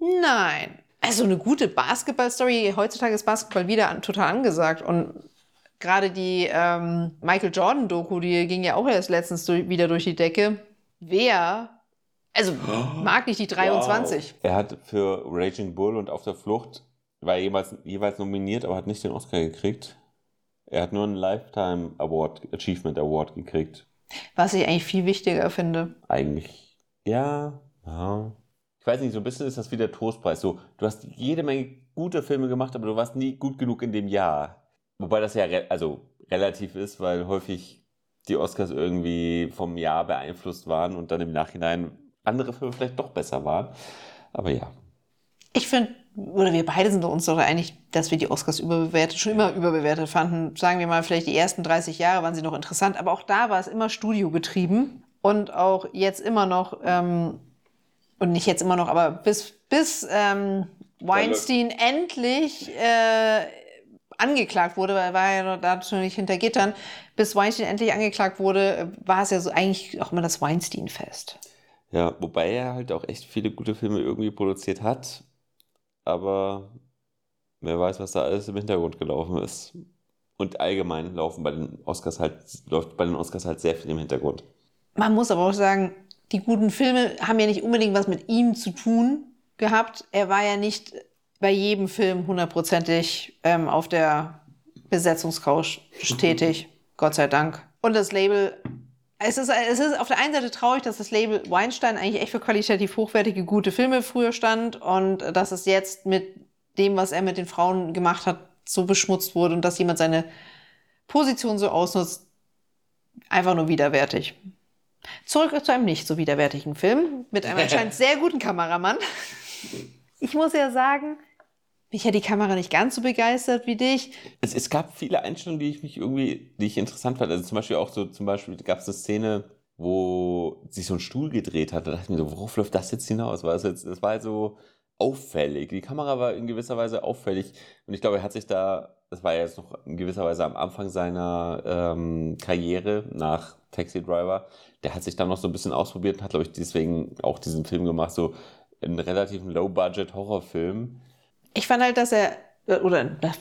Nein. Also eine gute Basketball-Story. Heutzutage ist Basketball wieder total angesagt und gerade die ähm, Michael Jordan-Doku, die ging ja auch erst letztens durch, wieder durch die Decke. Wer also mag nicht die 23. Wow. Er hat für Raging Bull und Auf der Flucht, war jeweils, jeweils nominiert, aber hat nicht den Oscar gekriegt. Er hat nur einen Lifetime Award, Achievement Award gekriegt. Was ich eigentlich viel wichtiger finde. Eigentlich, ja, ja. Ich weiß nicht, so ein bisschen ist das wie der Trostpreis. So, du hast jede Menge gute Filme gemacht, aber du warst nie gut genug in dem Jahr. Wobei das ja re also relativ ist, weil häufig die Oscars irgendwie vom Jahr beeinflusst waren und dann im Nachhinein andere Filme vielleicht doch besser waren. Aber ja. Ich finde, oder wir beide sind uns doch einig, dass wir die Oscars überbewertet, schon immer überbewertet fanden. Sagen wir mal, vielleicht die ersten 30 Jahre waren sie noch interessant, aber auch da war es immer studiogetrieben und auch jetzt immer noch, ähm, und nicht jetzt immer noch, aber bis, bis ähm, Weinstein endlich äh, angeklagt wurde, weil er war ja noch natürlich hinter Gittern, bis Weinstein endlich angeklagt wurde, war es ja so eigentlich auch immer das Weinstein-Fest. Ja, wobei er halt auch echt viele gute Filme irgendwie produziert hat, aber wer weiß, was da alles im Hintergrund gelaufen ist. Und allgemein laufen bei den Oscars halt, läuft bei den Oscars halt sehr viel im Hintergrund. Man muss aber auch sagen, die guten Filme haben ja nicht unbedingt was mit ihm zu tun gehabt. Er war ja nicht bei jedem Film hundertprozentig ähm, auf der Besetzungscouch tätig, Gott sei Dank. Und das Label es ist, es ist auf der einen Seite traurig, dass das Label Weinstein eigentlich echt für qualitativ hochwertige, gute Filme früher stand und dass es jetzt mit dem, was er mit den Frauen gemacht hat, so beschmutzt wurde und dass jemand seine Position so ausnutzt, einfach nur widerwärtig. Zurück zu einem nicht so widerwärtigen Film mit einem anscheinend sehr guten Kameramann. Ich muss ja sagen, mich hat die Kamera nicht ganz so begeistert wie dich. Es, es gab viele Einstellungen, die ich mich irgendwie, die ich interessant fand. Also zum Beispiel auch so, zum Beispiel gab es eine Szene, wo sich so ein Stuhl gedreht hat. Da dachte ich mir so, worauf läuft das jetzt hinaus? War das, jetzt, das war so auffällig. Die Kamera war in gewisser Weise auffällig. Und ich glaube, er hat sich da, das war ja jetzt noch in gewisser Weise am Anfang seiner ähm, Karriere nach Taxi Driver, der hat sich da noch so ein bisschen ausprobiert und hat, glaube ich, deswegen auch diesen Film gemacht, so einen relativ Low-Budget-Horrorfilm ich fand halt, dass er, oder das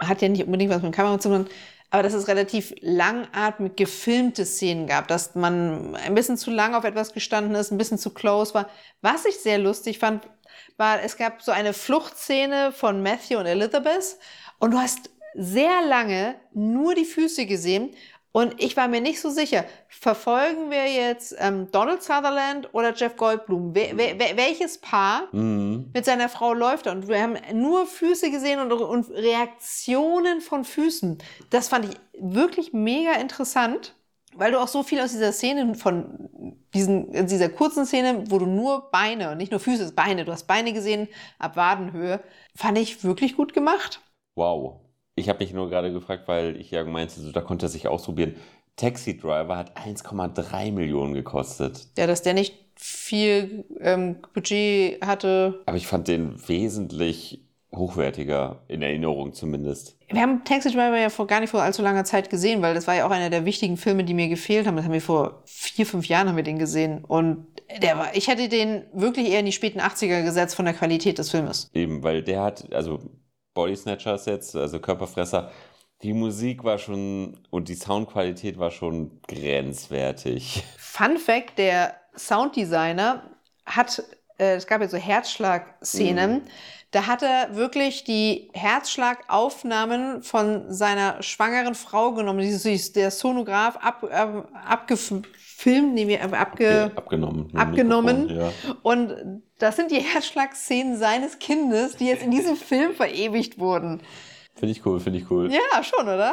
hat ja nicht unbedingt was mit Kamera zu tun, aber dass es relativ langatmig gefilmte Szenen gab, dass man ein bisschen zu lang auf etwas gestanden ist, ein bisschen zu close war. Was ich sehr lustig fand, war, es gab so eine Fluchtszene von Matthew und Elizabeth und du hast sehr lange nur die Füße gesehen und ich war mir nicht so sicher, verfolgen wir jetzt ähm, Donald Sutherland oder Jeff Goldblum? Wer, wer, welches Paar mhm. mit seiner Frau läuft da? Und wir haben nur Füße gesehen und, und Reaktionen von Füßen. Das fand ich wirklich mega interessant, weil du auch so viel aus dieser Szene von diesen, dieser kurzen Szene, wo du nur Beine und nicht nur Füße, Beine, du hast Beine gesehen ab Wadenhöhe, fand ich wirklich gut gemacht. Wow. Ich habe mich nur gerade gefragt, weil ich ja meinte, so, da konnte er sich ausprobieren. Taxi Driver hat 1,3 Millionen gekostet. Ja, dass der nicht viel ähm, Budget hatte. Aber ich fand den wesentlich hochwertiger, in Erinnerung zumindest. Wir haben Taxi Driver ja vor gar nicht vor allzu langer Zeit gesehen, weil das war ja auch einer der wichtigen Filme, die mir gefehlt haben. Das haben wir vor vier, fünf Jahren haben wir den gesehen. Und der war, ich hätte den wirklich eher in die späten 80er gesetzt von der Qualität des Filmes. Eben, weil der hat, also Body Snatchers jetzt, also Körperfresser, die Musik war schon und die Soundqualität war schon grenzwertig. Fun Fact: Der Sounddesigner hat, äh, es gab ja so Herzschlag-Szenen, da hat er wirklich die Herzschlagaufnahmen von seiner schwangeren Frau genommen. Dieses, der Sonograph ab, ab, abgefilmt, nee, ab- abge, abgenommen. dem abgenommen. Mikrofon, Ja. Und das sind die Herzschlagszenen seines Kindes, die jetzt in diesem Film verewigt wurden. Finde ich cool, finde ich cool. Ja, schon, oder?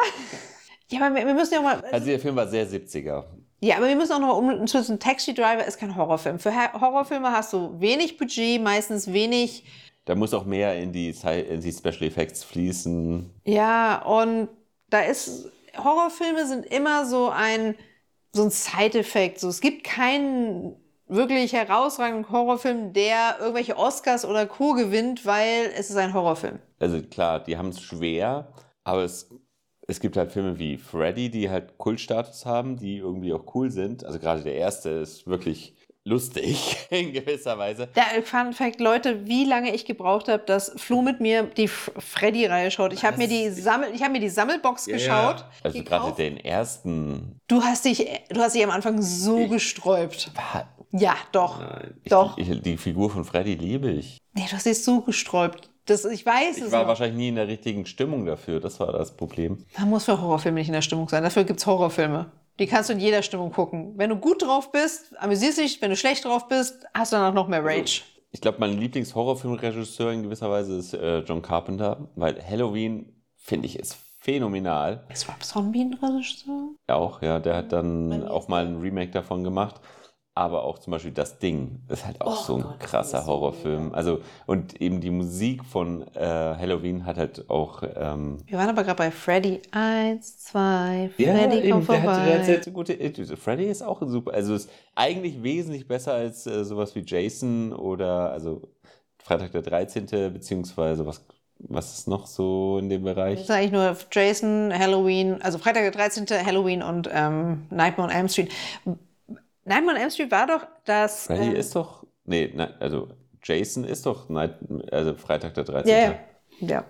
Ja, aber wir, wir müssen ja mal. Also der Film war sehr 70er. Ja, aber wir müssen auch noch mal umschließen. Taxi Driver ist kein Horrorfilm. Für Horrorfilme hast du wenig Budget, meistens wenig. Da muss auch mehr in die, in die Special Effects fließen. Ja, und da ist. Horrorfilme sind immer so ein, so ein Side-Effekt. So, es gibt keinen wirklich herausragenden Horrorfilm, der irgendwelche Oscars oder Co. gewinnt, weil es ist ein Horrorfilm. Also klar, die haben es schwer, aber es, es gibt halt Filme wie Freddy, die halt Kultstatus haben, die irgendwie auch cool sind. Also gerade der erste ist wirklich lustig in gewisser Weise. Da, Fun Fact, Leute, wie lange ich gebraucht habe, dass Flo mit mir die Freddy-Reihe schaut. Ich habe mir die Sammel, ich habe mir die Sammelbox geschaut. Also gerade den ersten. Du hast dich, du hast dich am Anfang so gesträubt. War, Ja, doch. nein, ich, Doch. Ich, die Figur von Freddy liebe ich. Nee, du hast dich so gesträubt. Das, ich weiß Ich es war noch. wahrscheinlich nie in der richtigen Stimmung dafür. Das war das Problem. Man muss für Horrorfilme nicht in der Stimmung sein. Dafür gibt's Horrorfilme. Die kannst du in jeder Stimmung gucken. Wenn du gut drauf bist, amüsierst dich. Wenn du schlecht drauf bist, hast du danach noch mehr Rage. Ich glaube, mein Lieblings-Horrorfilmregisseur in gewisser Weise ist äh, John Carpenter, weil Halloween, finde ich, ist phänomenal. Ist Rob Zombie ein Regisseur? Auch, ja, der hat dann auch mal ein Remake davon gemacht. Aber auch zum Beispiel das Ding ist halt auch Oh so ein Gott, das krasser ist so Horrorfilm. Also, und eben die Musik von äh, Halloween hat halt auch. Ähm, Wir waren aber gerade bei Freddy. Eins, zwei, Freddy kommt der hat, der hat vorbei. sehr so gute. äh, Freddy ist auch super. Also ist eigentlich wesentlich besser als äh, sowas wie Jason oder also Freitag der 13. beziehungsweise was, was ist noch so in dem Das Bereich? ist eigentlich nur Jason, Halloween, also Freitag der 13., Halloween und ähm, Nightmare on Elm Street. Nightmare on Elm Street war doch das. Freddy äh, ist doch. Nee, nein, also Jason ist doch Night, also Freitag der 13. Ja, ja.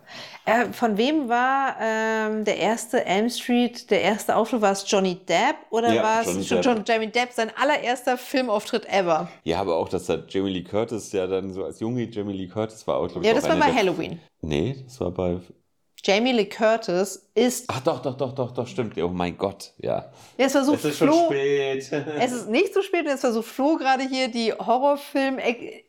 Äh, von wem war ähm, der erste Elm Street, der erste Auftritt? War es Johnny Depp oder Ja, war es schon Depp. John, Johnny Depp, sein allererster Filmauftritt ever? Ja, aber auch, dass da Jamie Lee Curtis ja dann so als junge Jamie Lee Curtis war auch, Ja, das war bei der- Halloween. Nee, das war bei. Jamie Lee Curtis ist. Ach doch, doch, doch, doch, doch, stimmt. Oh mein Gott, ja. Ja, es war so es ist Flo. schon spät. Es ist nicht so spät, es war so Flo gerade hier, die Horrorfilm,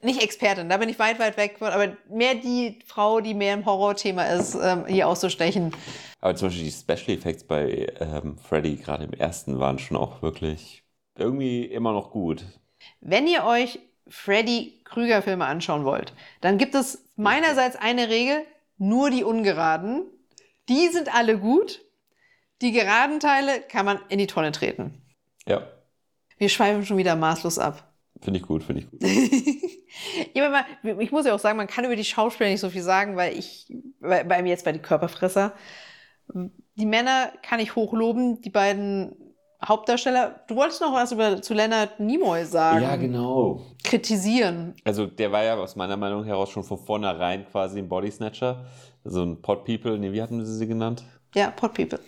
nicht Expertin, da bin ich weit, weit weg von, aber mehr die Frau, die mehr im Horrorthema ist, ähm, hier auszustechen. Aber zum Beispiel die Special Effects bei ähm, Freddy gerade im ersten waren schon auch wirklich irgendwie immer noch gut. Wenn ihr euch Freddy Krüger Filme anschauen wollt, dann gibt es meinerseits eine Regel, nur die ungeraden. Die sind alle gut. Die geraden Teile kann man in die Tonne treten. Ja, Wir schweifen schon wieder maßlos ab. finde ich gut, finde ich gut. ja, man, ich muss ja auch sagen, man kann über die Schauspieler nicht so viel sagen, weil ich, bei, bei mir jetzt bei die Körperfresser, die Männer kann ich hochloben, die beiden Hauptdarsteller. Du wolltest noch was über, zu Leonard Nimoy sagen. Ja, genau. Kritisieren. Also der war ja aus meiner Meinung heraus schon von vornherein quasi ein Body Snatcher. So ein Pot People, nee, wie hatten sie sie genannt? Ja, Pot People.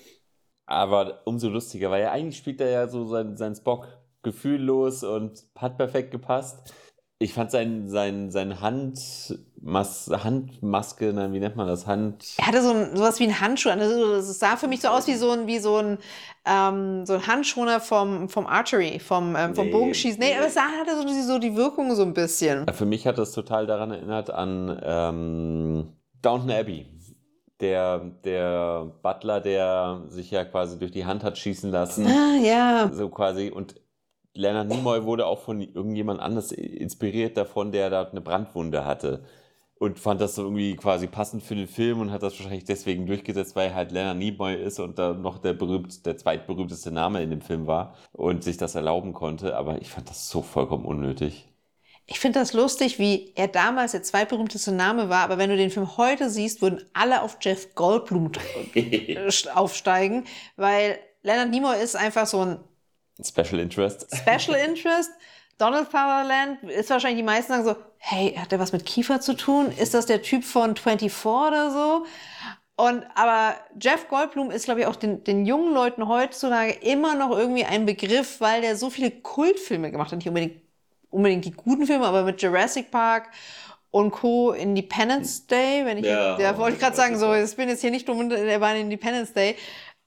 Aber umso lustiger, weil ja eigentlich spielt er ja so sein, sein Spock gefühllos und hat perfekt gepasst. Ich fand sein, sein, sein Handmas Handmaske, nein, wie nennt man das? Hand. Er hatte so ein, sowas wie einen Handschuh. an. Also Es sah für mich so aus wie so ein, wie so ein, ähm, so ein Handschoner vom, vom Archery, vom, ähm, vom Nee, Bogenschießen. Nee, nee. aber es sah, hatte so, die- so die Wirkung so ein bisschen. Für mich hat das total daran erinnert an ähm, Downton Abbey. Der, der Butler, der sich ja quasi durch die Hand hat schießen lassen. Ah, ja. So quasi. Und Leonard Nimoy wurde auch von irgendjemand anders inspiriert davon, der da eine Brandwunde hatte. Und fand das irgendwie quasi passend für den Film und hat das wahrscheinlich deswegen durchgesetzt, weil halt Leonard Nimoy ist und da noch der berühmt, der zweitberühmteste Name in dem Film war und sich das erlauben konnte. Aber ich fand das so vollkommen unnötig. Ich finde das lustig, wie er damals der zweitberühmteste Name war, aber wenn du den Film heute siehst, würden alle auf Jeff Goldblum aufsteigen, weil Leonard Nimoy ist einfach so ein Special Interest. Special Interest. Donald Sutherland ist wahrscheinlich die meisten sagen so, hey, hat der was mit Kiefer zu tun? Ist das der Typ von 24 oder so? Und aber Jeff Goldblum ist, glaube ich, auch den, den jungen Leuten heutzutage immer noch irgendwie ein Begriff, weil der so viele Kultfilme gemacht hat. Nicht unbedingt, unbedingt die guten Filme, aber mit Jurassic Park und Co. Independence Day, wenn ich, Ja, ja, wollte ich gerade sagen, so, ich bin jetzt hier nicht dumm, der war in Independence Day.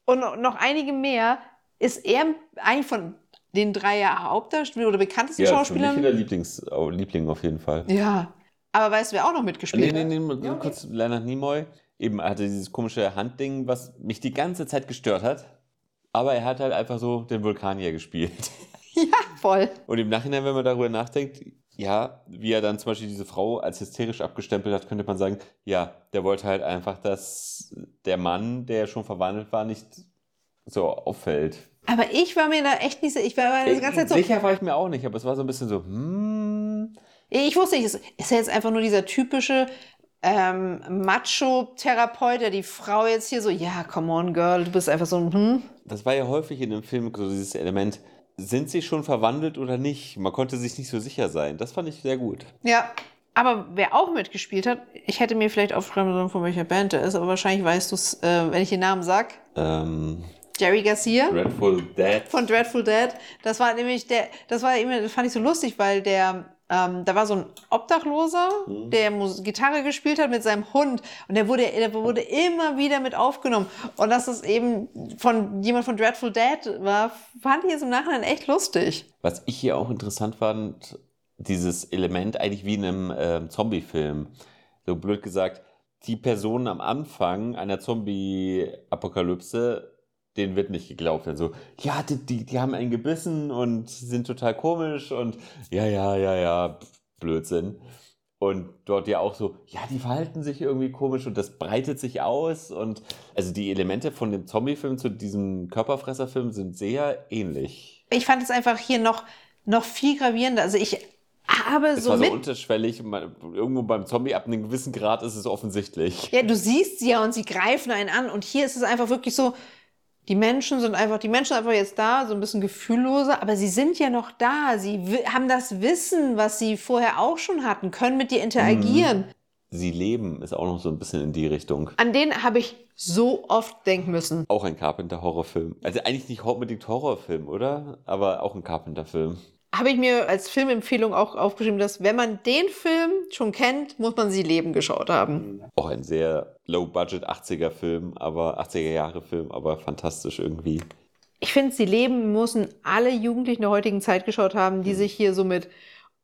Und noch einige mehr ist er eigentlich von den drei Hauptdarstellern oder bekanntesten Ja, Schauspielern. mich der Lieblings, Liebling auf jeden Fall. Ja. Aber weißt du, wer auch noch Nee, mitgespielt nee, hat? nee, nur kurz Leonard Nimoy. Eben er hatte dieses komische Handding, was mich die ganze Zeit gestört hat. Aber er hat halt einfach so den Vulkanier gespielt. Voll. Und im Nachhinein, wenn man darüber nachdenkt, ja, wie er dann zum Beispiel diese Frau als hysterisch abgestempelt hat, könnte man sagen, ja, der wollte halt einfach, dass der Mann, der schon verwandelt war, nicht so auffällt. Aber ich war mir da echt nicht so, ich war die ganze Zeit so, Sicher war ich mir auch nicht, aber es war so ein bisschen so, hm, ich wusste nicht, ist, ist er jetzt einfach nur dieser typische ähm, Macho-Therapeut, der die Frau jetzt hier so, ja, come on, girl, du bist einfach so ein, hm. das war ja häufig in dem Film so dieses Element, sind sie schon verwandelt oder nicht? Man konnte sich nicht so sicher sein. Das fand ich sehr gut. Ja. Aber wer auch mitgespielt hat, ich hätte mir vielleicht aufschreiben sollen, von welcher Band er ist, aber wahrscheinlich weißt du es, äh, wenn ich den Namen sag. Ähm, Jerry Garcia. Dreadful Dead. von Dreadful Dead. Das war nämlich der, das war immer, das fand ich so lustig, weil der, ähm, da war so ein Obdachloser, Mhm. der Gitarre gespielt hat mit seinem Hund und der wurde, der wurde immer wieder mit aufgenommen. Und dass das eben von jemand von Dreadful Dead war, fand ich jetzt im Nachhinein echt lustig. Was ich hier auch interessant fand, dieses Element eigentlich wie in einem ähm, Zombie-Film. So blöd gesagt, die Personen am Anfang einer Zombie-Apokalypse, denen wird nicht geglaubt. Also, ja, die, die, die haben einen gebissen und sind total komisch und ja, ja, ja, ja, Blödsinn. Und dort ja auch so, ja, die verhalten sich irgendwie komisch und das breitet sich aus. Und also die Elemente von dem Zombie-Film zu diesem Körperfresser-Film sind sehr ähnlich. Ich fand es einfach hier noch, noch viel gravierender. Also ich habe Es so war so unterschwellig. Irgendwo beim Zombie ab einem gewissen Grad ist es offensichtlich. Ja, du siehst sie ja und sie greifen einen an. Und hier ist es einfach wirklich so, die Menschen sind einfach, die Menschen sind einfach jetzt da, so ein bisschen gefühlloser, aber sie sind ja noch da. Sie haben das Wissen, was sie vorher auch schon hatten, können mit dir interagieren. Sie leben ist auch noch so ein bisschen in die Richtung. An den habe ich so oft denken müssen. Auch ein Carpenter-Horrorfilm. Also eigentlich nicht unbedingt Horrorfilm, oder? Aber auch ein Carpenter-Film. Habe ich mir als Filmempfehlung auch aufgeschrieben, dass wenn man den Film schon kennt, muss man sie leben geschaut haben. Auch ein sehr low-budget 80er-Film, aber 80er-Jahre-Film, aber fantastisch irgendwie. Ich finde, sie leben müssen alle Jugendlichen der heutigen Zeit geschaut haben, die sich hier so mit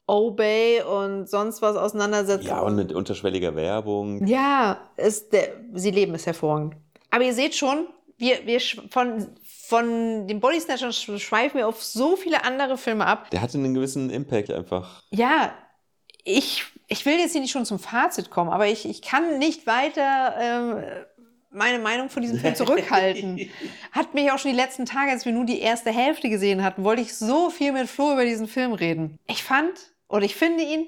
Obey und sonst was auseinandersetzen. Ja, und mit unterschwelliger Werbung. Ja, ist der, sie leben ist hervorragend. Aber ihr seht schon, wir, wir von, von den Body Snatchers sch- schweifen wir auf so viele andere Filme ab. Der hatte einen gewissen Impact einfach. Ja, ich, ich will jetzt hier nicht schon zum Fazit kommen, aber ich, ich kann nicht weiter ähm, meine Meinung von diesem Film zurückhalten. Hat mich auch schon die letzten Tage, als wir nur die erste Hälfte gesehen hatten, wollte ich so viel mit Flo über diesen Film reden. Ich fand oder ich finde ihn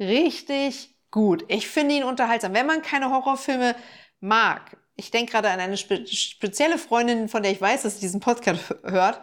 richtig gut. Ich finde ihn unterhaltsam. Wenn man keine Horrorfilme mag, ich denke gerade an eine spe spezielle Freundin, von der ich weiß, dass sie diesen Podcast hört.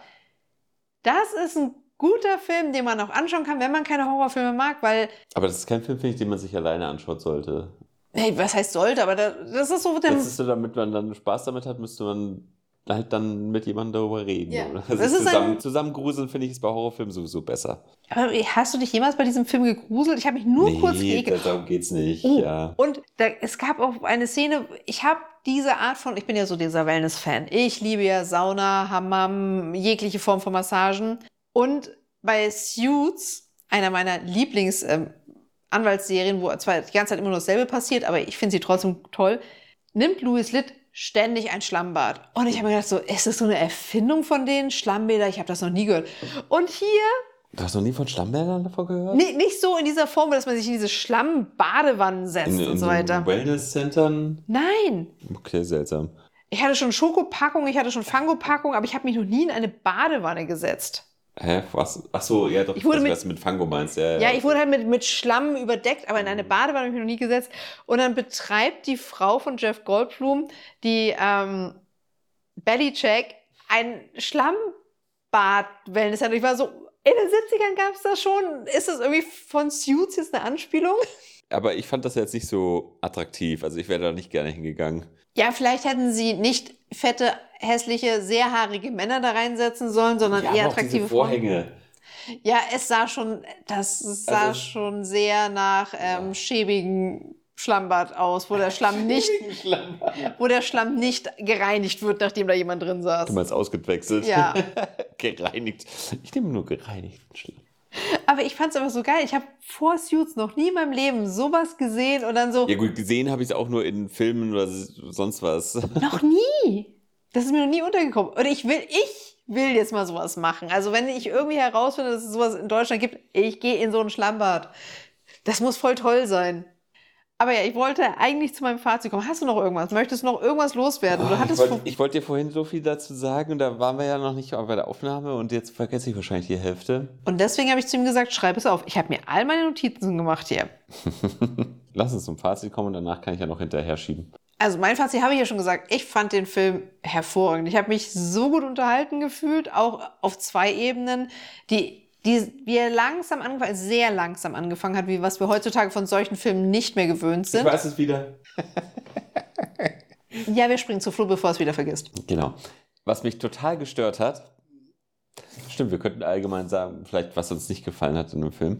Das ist ein guter Film, den man auch anschauen kann, wenn man keine Horrorfilme mag, weil, Aber das ist kein Film, finde ich, den man sich alleine anschauen sollte. hey, was heißt sollte, aber da, das ist so, Das ist so, damit man dann Spaß damit hat, müsste man halt dann mit jemandem darüber reden. Ja. Das Also ist zusammen, ein- zusammen gruseln finde ich es bei Horrorfilmen sowieso besser. aber hast du dich jemals bei diesem Film gegruselt? Ich habe mich nur kurz nee, geekelt. darum geht's nicht. Oh, Ja. und da, es gab auch eine Szene, ich habe diese Art von, ich bin ja so dieser Wellness-Fan. Ich liebe ja Sauna, Hammam, jegliche Form von Massagen. Und bei Suits, einer meiner Lieblings-Anwaltsserien, wo zwar die ganze Zeit immer nur dasselbe passiert, aber ich finde sie trotzdem toll, nimmt Louis Litt ständig ein Schlammbad. Und ich habe mir gedacht, so, ist das so eine Erfindung von denen? Schlammbäder? Ich habe das noch nie gehört. Und hier Du hast noch nie von Schlammbädern davon gehört? Nee, nicht so in dieser Form, dass man sich in diese Schlammbadewannen setzt In, in und so weiter. Wellness-Centern? Nein. Okay, seltsam. Ich hatte schon Schokopackung, ich hatte schon Fangopackung, aber ich habe mich noch nie in eine Badewanne gesetzt. Hä, was? Ach so, ja doch, Ich wurde weiß, mit- was du mit Fango meinst. Ja, Ja, ich wurde halt mit, mit Schlamm überdeckt, aber in eine Badewanne habe ich mich noch nie gesetzt. Und dann betreibt die Frau von Jeff Goldblum, die ähm, Bellycheck, ein Schlammbad-Wellness. Ich war so, In den 70ern gab es das schon. Ist das irgendwie von Suits jetzt eine Anspielung? Aber ich fand das jetzt nicht so attraktiv. Also ich wäre da nicht gerne hingegangen. Ja, vielleicht hätten sie nicht fette, hässliche, sehr haarige Männer da reinsetzen sollen, sondern Ja, eher attraktive Frauen. Vorhänge. Ja, es sah schon, das sah Also- schon sehr nach ähm, schäbigen Schlammbad aus, wo der Schlamm nicht, wo der Schlamm nicht gereinigt wird, nachdem da jemand drin saß. Du meinst ausgewechselt? Ja. gereinigt. Ich nehme nur gereinigten Schlamm. Aber ich fand's einfach so geil. Ich habe vor Suits noch nie in meinem Leben sowas gesehen und dann so, Ja gut, gesehen habe ich es auch nur in Filmen oder sonst was. noch nie. Das ist mir noch nie untergekommen. Und ich will, ich will jetzt mal sowas machen. Also wenn ich irgendwie herausfinde, dass es sowas in Deutschland gibt, ich gehe in so ein Schlammbad. Das muss voll toll sein. Aber ja, ich wollte eigentlich zu meinem Fazit kommen. Hast du noch irgendwas? Möchtest du noch irgendwas loswerden? Oh, ich wollte wollt dir vorhin so viel dazu sagen und da waren wir ja noch nicht bei der Aufnahme und jetzt vergesse ich wahrscheinlich die Hälfte. und deswegen habe ich zu ihm gesagt, schreib es auf. Ich habe mir all meine Notizen gemacht hier. Lass uns zum Fazit kommen und danach kann ich ja noch hinterher schieben. Also mein Fazit habe ich ja schon gesagt. Ich fand den Film hervorragend. Ich habe mich so gut unterhalten gefühlt, auch auf zwei Ebenen, die, die wie er langsam angefangen, sehr langsam angefangen hat, wie was wir heutzutage von solchen Filmen nicht mehr gewöhnt sind. es wieder. Ja, wir springen zu Flo, bevor es wieder vergisst. Genau. Was mich total gestört hat, stimmt, wir könnten allgemein sagen, vielleicht was uns nicht gefallen hat in dem Film.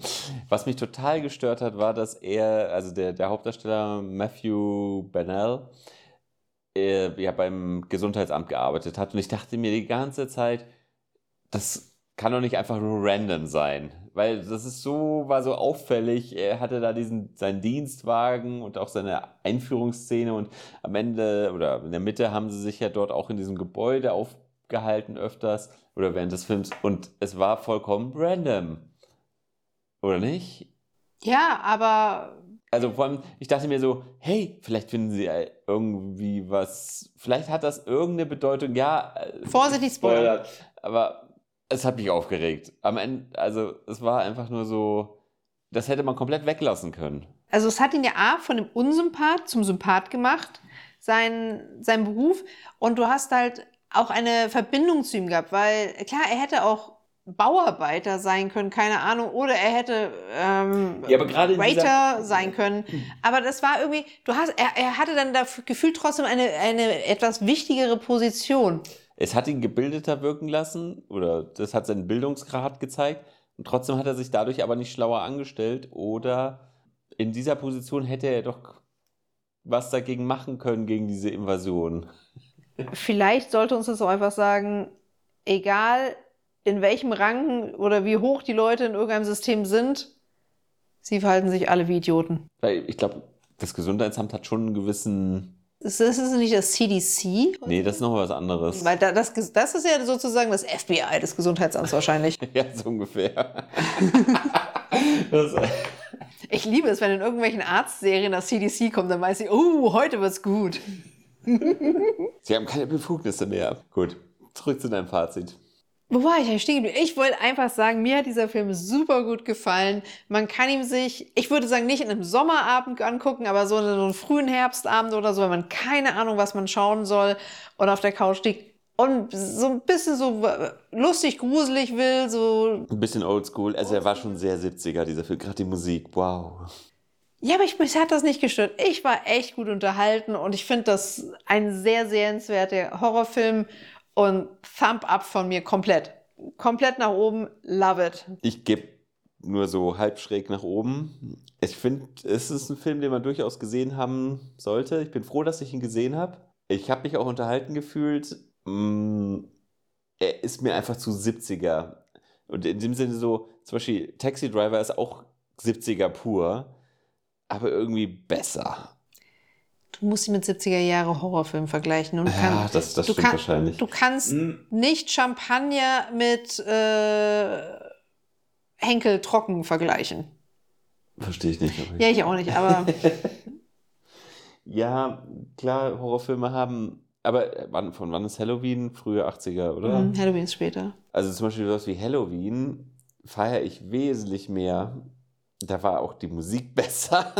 Was mich total gestört hat, war, dass er, also der, der Hauptdarsteller Matthew Bennell, äh, ja beim Gesundheitsamt gearbeitet hat. Und ich dachte mir die ganze Zeit, das kann doch nicht einfach nur random sein. Weil das ist so, war so auffällig. Er hatte da diesen, seinen Dienstwagen und auch seine Einführungsszene und am Ende oder in der Mitte haben sie sich ja dort auch in diesem Gebäude aufgehalten öfters oder während des Films und es war vollkommen random. Oder nicht? Ja, aber Also vor allem, ich dachte mir so, hey, vielleicht finden sie irgendwie was, vielleicht hat das irgendeine Bedeutung, ja. äh, Vorsichtig spoilern. Aber es hat mich aufgeregt. Am Ende, also es war einfach nur so, das hätte man komplett weglassen können. Also es hat ihn ja A von dem Unsympath zum Sympath gemacht, sein, sein Beruf. Und du hast halt auch eine Verbindung zu ihm gehabt, weil klar, er hätte auch Bauarbeiter sein können, keine Ahnung, oder er hätte ähm, Ja, Waiter sein können. Aber das war irgendwie, du hast, er, er hatte dann da gefühlt trotzdem eine, eine etwas wichtigere Position. Es hat ihn gebildeter wirken lassen oder das hat seinen Bildungsgrad gezeigt und trotzdem hat er sich dadurch aber nicht schlauer angestellt oder in dieser Position hätte er doch was dagegen machen können gegen diese Invasion. Vielleicht sollte uns das auch einfach sagen, egal in welchem Rang oder wie hoch die Leute in irgendeinem System sind, sie verhalten sich alle wie Idioten. Weil ich glaube, das Gesundheitsamt hat schon einen gewissen. Ist das ist nicht das CDC? Nee, das ist noch was anderes. Weil da, das, das ist ja sozusagen das FBI des Gesundheitsamts wahrscheinlich. Ja, so ungefähr. das, Ich liebe es, wenn in irgendwelchen Arztserien das CDC kommt, dann weiß ich, oh, heute wird's gut. sie haben keine Befugnisse mehr. Gut, zurück zu deinem Fazit. Wo war ich stehen? Ich wollte einfach sagen, mir hat dieser Film super gut gefallen. Man kann ihm sich, ich würde sagen, nicht in einem Sommerabend angucken, aber so in so einem frühen Herbstabend oder so, wenn man keine Ahnung, was man schauen soll und auf der Couch liegt und so ein bisschen so lustig, gruselig will, so. Ein bisschen oldschool. Also, er war schon sehr 70er, dieser Film. Gerade die Musik. Wow. Ja, aber ich, mich hat das nicht gestört. Ich war echt gut unterhalten und ich finde das ein sehr sehenswerter Horrorfilm und Thumb up von mir komplett. Komplett nach oben, love it. Ich gebe nur so halb schräg nach oben. Ich finde, es ist ein Film, den man durchaus gesehen haben sollte. Ich bin froh, dass ich ihn gesehen habe. Ich habe mich auch unterhalten gefühlt. Mm, Er ist mir einfach zu 70er. Und in dem Sinne so, zum Beispiel Taxi Driver ist auch 70er pur, aber irgendwie besser. Du musst ihn mit 70er Jahre Horrorfilm vergleichen. Und Ja, kann, das, das du stimmt kann- wahrscheinlich. Du kannst Hm. nicht Champagner mit äh, Henkel trocken vergleichen. Verstehe ich nicht. aber- Ja, ich auch nicht, aber Ja, klar, Horrorfilme haben. Aber äh, wann, von wann ist Halloween? Frühe 80er, oder? hm, Halloween ist später. Also zum Beispiel sowas wie Halloween feiere ich wesentlich mehr. Da war auch die Musik besser.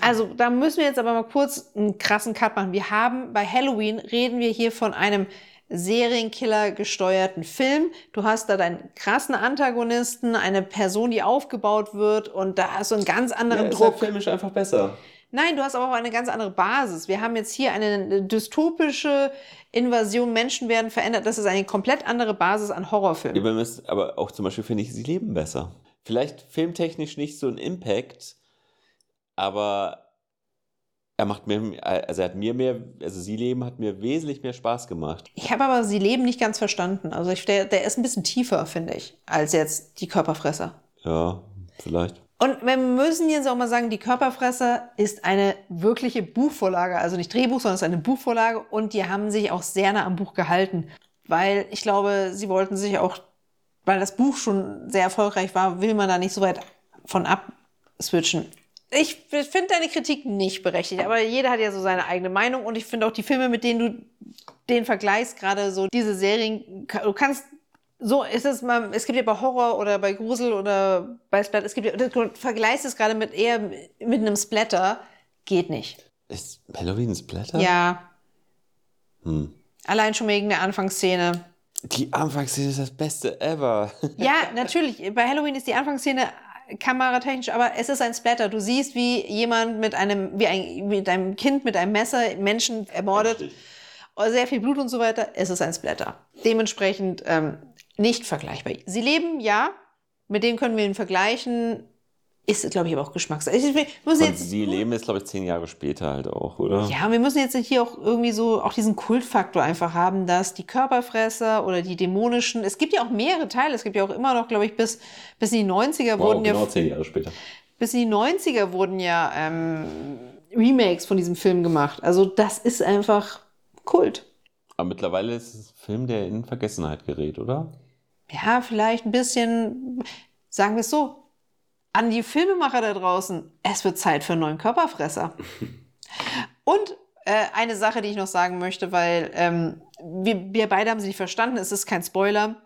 Also, da müssen wir jetzt aber mal kurz einen krassen Cut machen. Wir haben bei Halloween reden wir hier von einem Serienkiller gesteuerten Film. Du hast da deinen krassen Antagonisten, eine Person, die aufgebaut wird und da hast du einen ganz anderen Ja, ist halt Druck. filmisch einfach besser. Nein, du hast aber auch eine ganz andere Basis. Wir haben jetzt hier eine dystopische Invasion, Menschen werden verändert. Das ist eine komplett andere Basis an Ja, Horrorfilmen. es- aber auch zum Beispiel finde ich, sie leben besser. Vielleicht filmtechnisch nicht so ein Impact, aber er macht mir, also er hat mir mehr, also sie leben hat mir wesentlich mehr Spaß gemacht. Ich habe aber sie leben nicht ganz verstanden. Also ich, der, der ist ein bisschen tiefer, finde ich, als jetzt die Körperfresser. Ja, vielleicht. Und wir müssen jetzt auch mal sagen, die Körperfresser ist eine wirkliche Buchvorlage, also nicht Drehbuch, sondern es ist eine Buchvorlage und die haben sich auch sehr nah am Buch gehalten, weil ich glaube, sie wollten sich auch, weil das Buch schon sehr erfolgreich war, will man da nicht so weit von abswitchen. Ich finde deine Kritik nicht berechtigt, aber jeder hat ja so seine eigene Meinung und ich finde auch die Filme, mit denen du den vergleichst, gerade so diese Serien, du kannst so ist es mal, es gibt ja bei Horror oder bei Grusel oder bei Splatter, es gibt ja, du vergleichst es gerade mit eher mit einem Splatter, geht nicht. Ist Halloween ein Splatter? Ja, Hm. allein schon wegen der Anfangsszene. Die Anfangsszene ist das Beste ever. Ja, natürlich, bei Halloween ist die Anfangsszene kameratechnisch, aber es ist ein Splatter. Du siehst, wie jemand mit einem, wie ein, mit einem Kind mit einem Messer Menschen ermordet, sehr viel Blut und so weiter. Es ist ein Splatter. Dementsprechend ähm, nicht vergleichbar. Sie leben, ja, mit denen können wir ihn vergleichen. Ist, glaube ich, aber auch Geschmackssache. Ich- Wir müssen Und jetzt, sie leben jetzt, glaube ich, zehn Jahre später halt auch, oder? ja, wir müssen jetzt hier auch irgendwie so auch diesen Kultfaktor einfach haben, dass die Körperfresser oder die dämonischen, es gibt ja auch mehrere Teile, es gibt ja auch immer noch, glaube ich, bis, bis in die 90er Wow, wurden ja genau zehn Jahre später. bis in die 90er wurden ja ähm, Remakes von diesem Film gemacht. Also das ist einfach Kult. Aber mittlerweile ist es ein Film, der in Vergessenheit gerät, oder? Ja, vielleicht ein bisschen, sagen wir es so, an die Filmemacher da draußen, es wird Zeit für einen neuen Körperfresser. Und äh, eine Sache, die ich noch sagen möchte, weil ähm, wir, wir beide haben sie nicht verstanden, es ist kein Spoiler.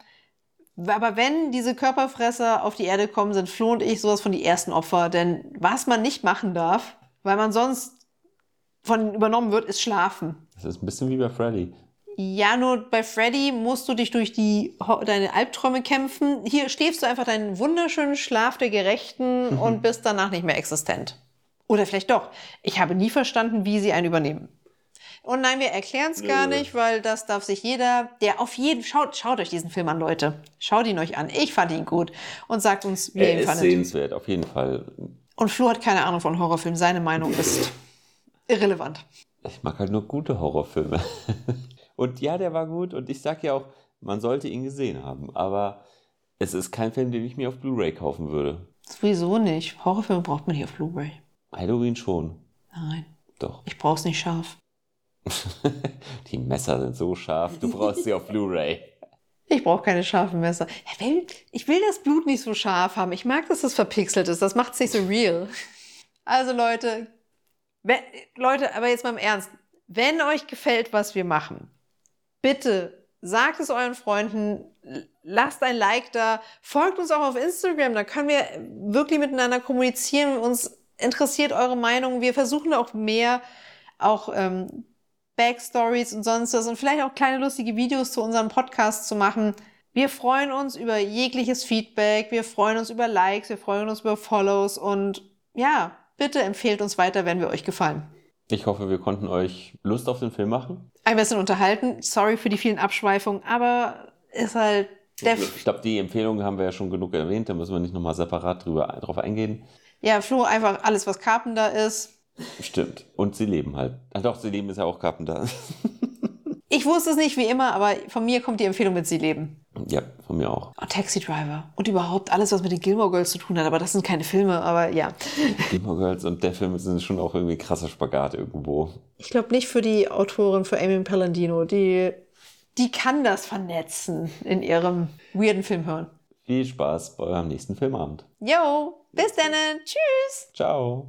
Aber wenn diese Körperfresser auf die Erde kommen, sind Flo und ich sowas von die ersten Opfer. Denn was man nicht machen darf, weil man sonst von ihnen übernommen wird, ist schlafen. Das ist ein bisschen wie bei Freddy. Ja, nur bei Freddy musst du dich durch die, deine Albträume kämpfen. Hier schläfst du einfach deinen wunderschönen Schlaf der Gerechten und bist danach nicht mehr existent. Oder vielleicht doch. Ich habe nie verstanden, wie sie einen übernehmen. Und nein, wir erklären es gar nicht, weil das darf sich jeder, der auf jeden, schaut, schaut euch diesen Film an, Leute. Schaut ihn euch an. Ich fand ihn gut. Und sagt uns, wie ihr Er ihn ist fandet. sehenswert, auf jeden Fall. Und Flo hat keine Ahnung von Horrorfilmen. Seine Meinung ist irrelevant. Ich mag halt nur gute Horrorfilme. Und ja, der war gut. Und ich sag ja auch, man sollte ihn gesehen haben. Aber es ist kein Film, den ich mir auf Blu-ray kaufen würde. Sowieso nicht. Horrorfilme braucht man nicht auf Blu-ray. Halloween schon. Nein, Doch. ich brauch's nicht scharf. Die Messer sind so scharf, du brauchst sie auf Blu-ray. Ich brauche keine scharfen Messer. Ich will, ich will das Blut nicht so scharf haben. Ich mag, dass das verpixelt ist. Das macht es nicht so real. Also Leute, wenn, Leute, aber jetzt mal im Ernst. Wenn euch gefällt, was wir machen, bitte sagt es euren Freunden, lasst ein Like da, folgt uns auch auf Instagram, da können wir wirklich miteinander kommunizieren. Uns interessiert eure Meinung. Wir versuchen auch mehr, auch ähm, Backstories und sonst was und vielleicht auch kleine lustige Videos zu unserem Podcast zu machen. Wir freuen uns über jegliches Feedback, wir freuen uns über Likes, wir freuen uns über Follows und ja, bitte empfehlt uns weiter, wenn wir euch gefallen. Ich hoffe, wir konnten euch Lust auf den Film machen. Ein bisschen unterhalten, sorry für die vielen Abschweifungen, aber ist halt der, Ich glaube, die Empfehlungen haben wir ja schon genug erwähnt. Da müssen wir nicht nochmal separat drüber, drauf eingehen. ja, Flo, einfach alles, was Carpenter ist. Stimmt. Und sie leben halt. Ach doch, sie leben ist ja auch Carpenter. Ich wusste es nicht wie immer, aber von mir kommt die Empfehlung mit Sie leben. Ja, von mir auch. Und Taxi Driver. Und überhaupt alles, was mit den Gilmore Girls zu tun hat. Aber das sind keine Filme, aber ja. Gilmore Girls und der Film sind schon auch irgendwie krasser Spagat irgendwo. Ich glaube nicht für die Autorin, für Amy Palladino. Die, die kann das vernetzen in ihrem weirden Film hören. Viel Spaß bei eurem nächsten Filmabend. Jo, bis dann. Tschüss. Ciao.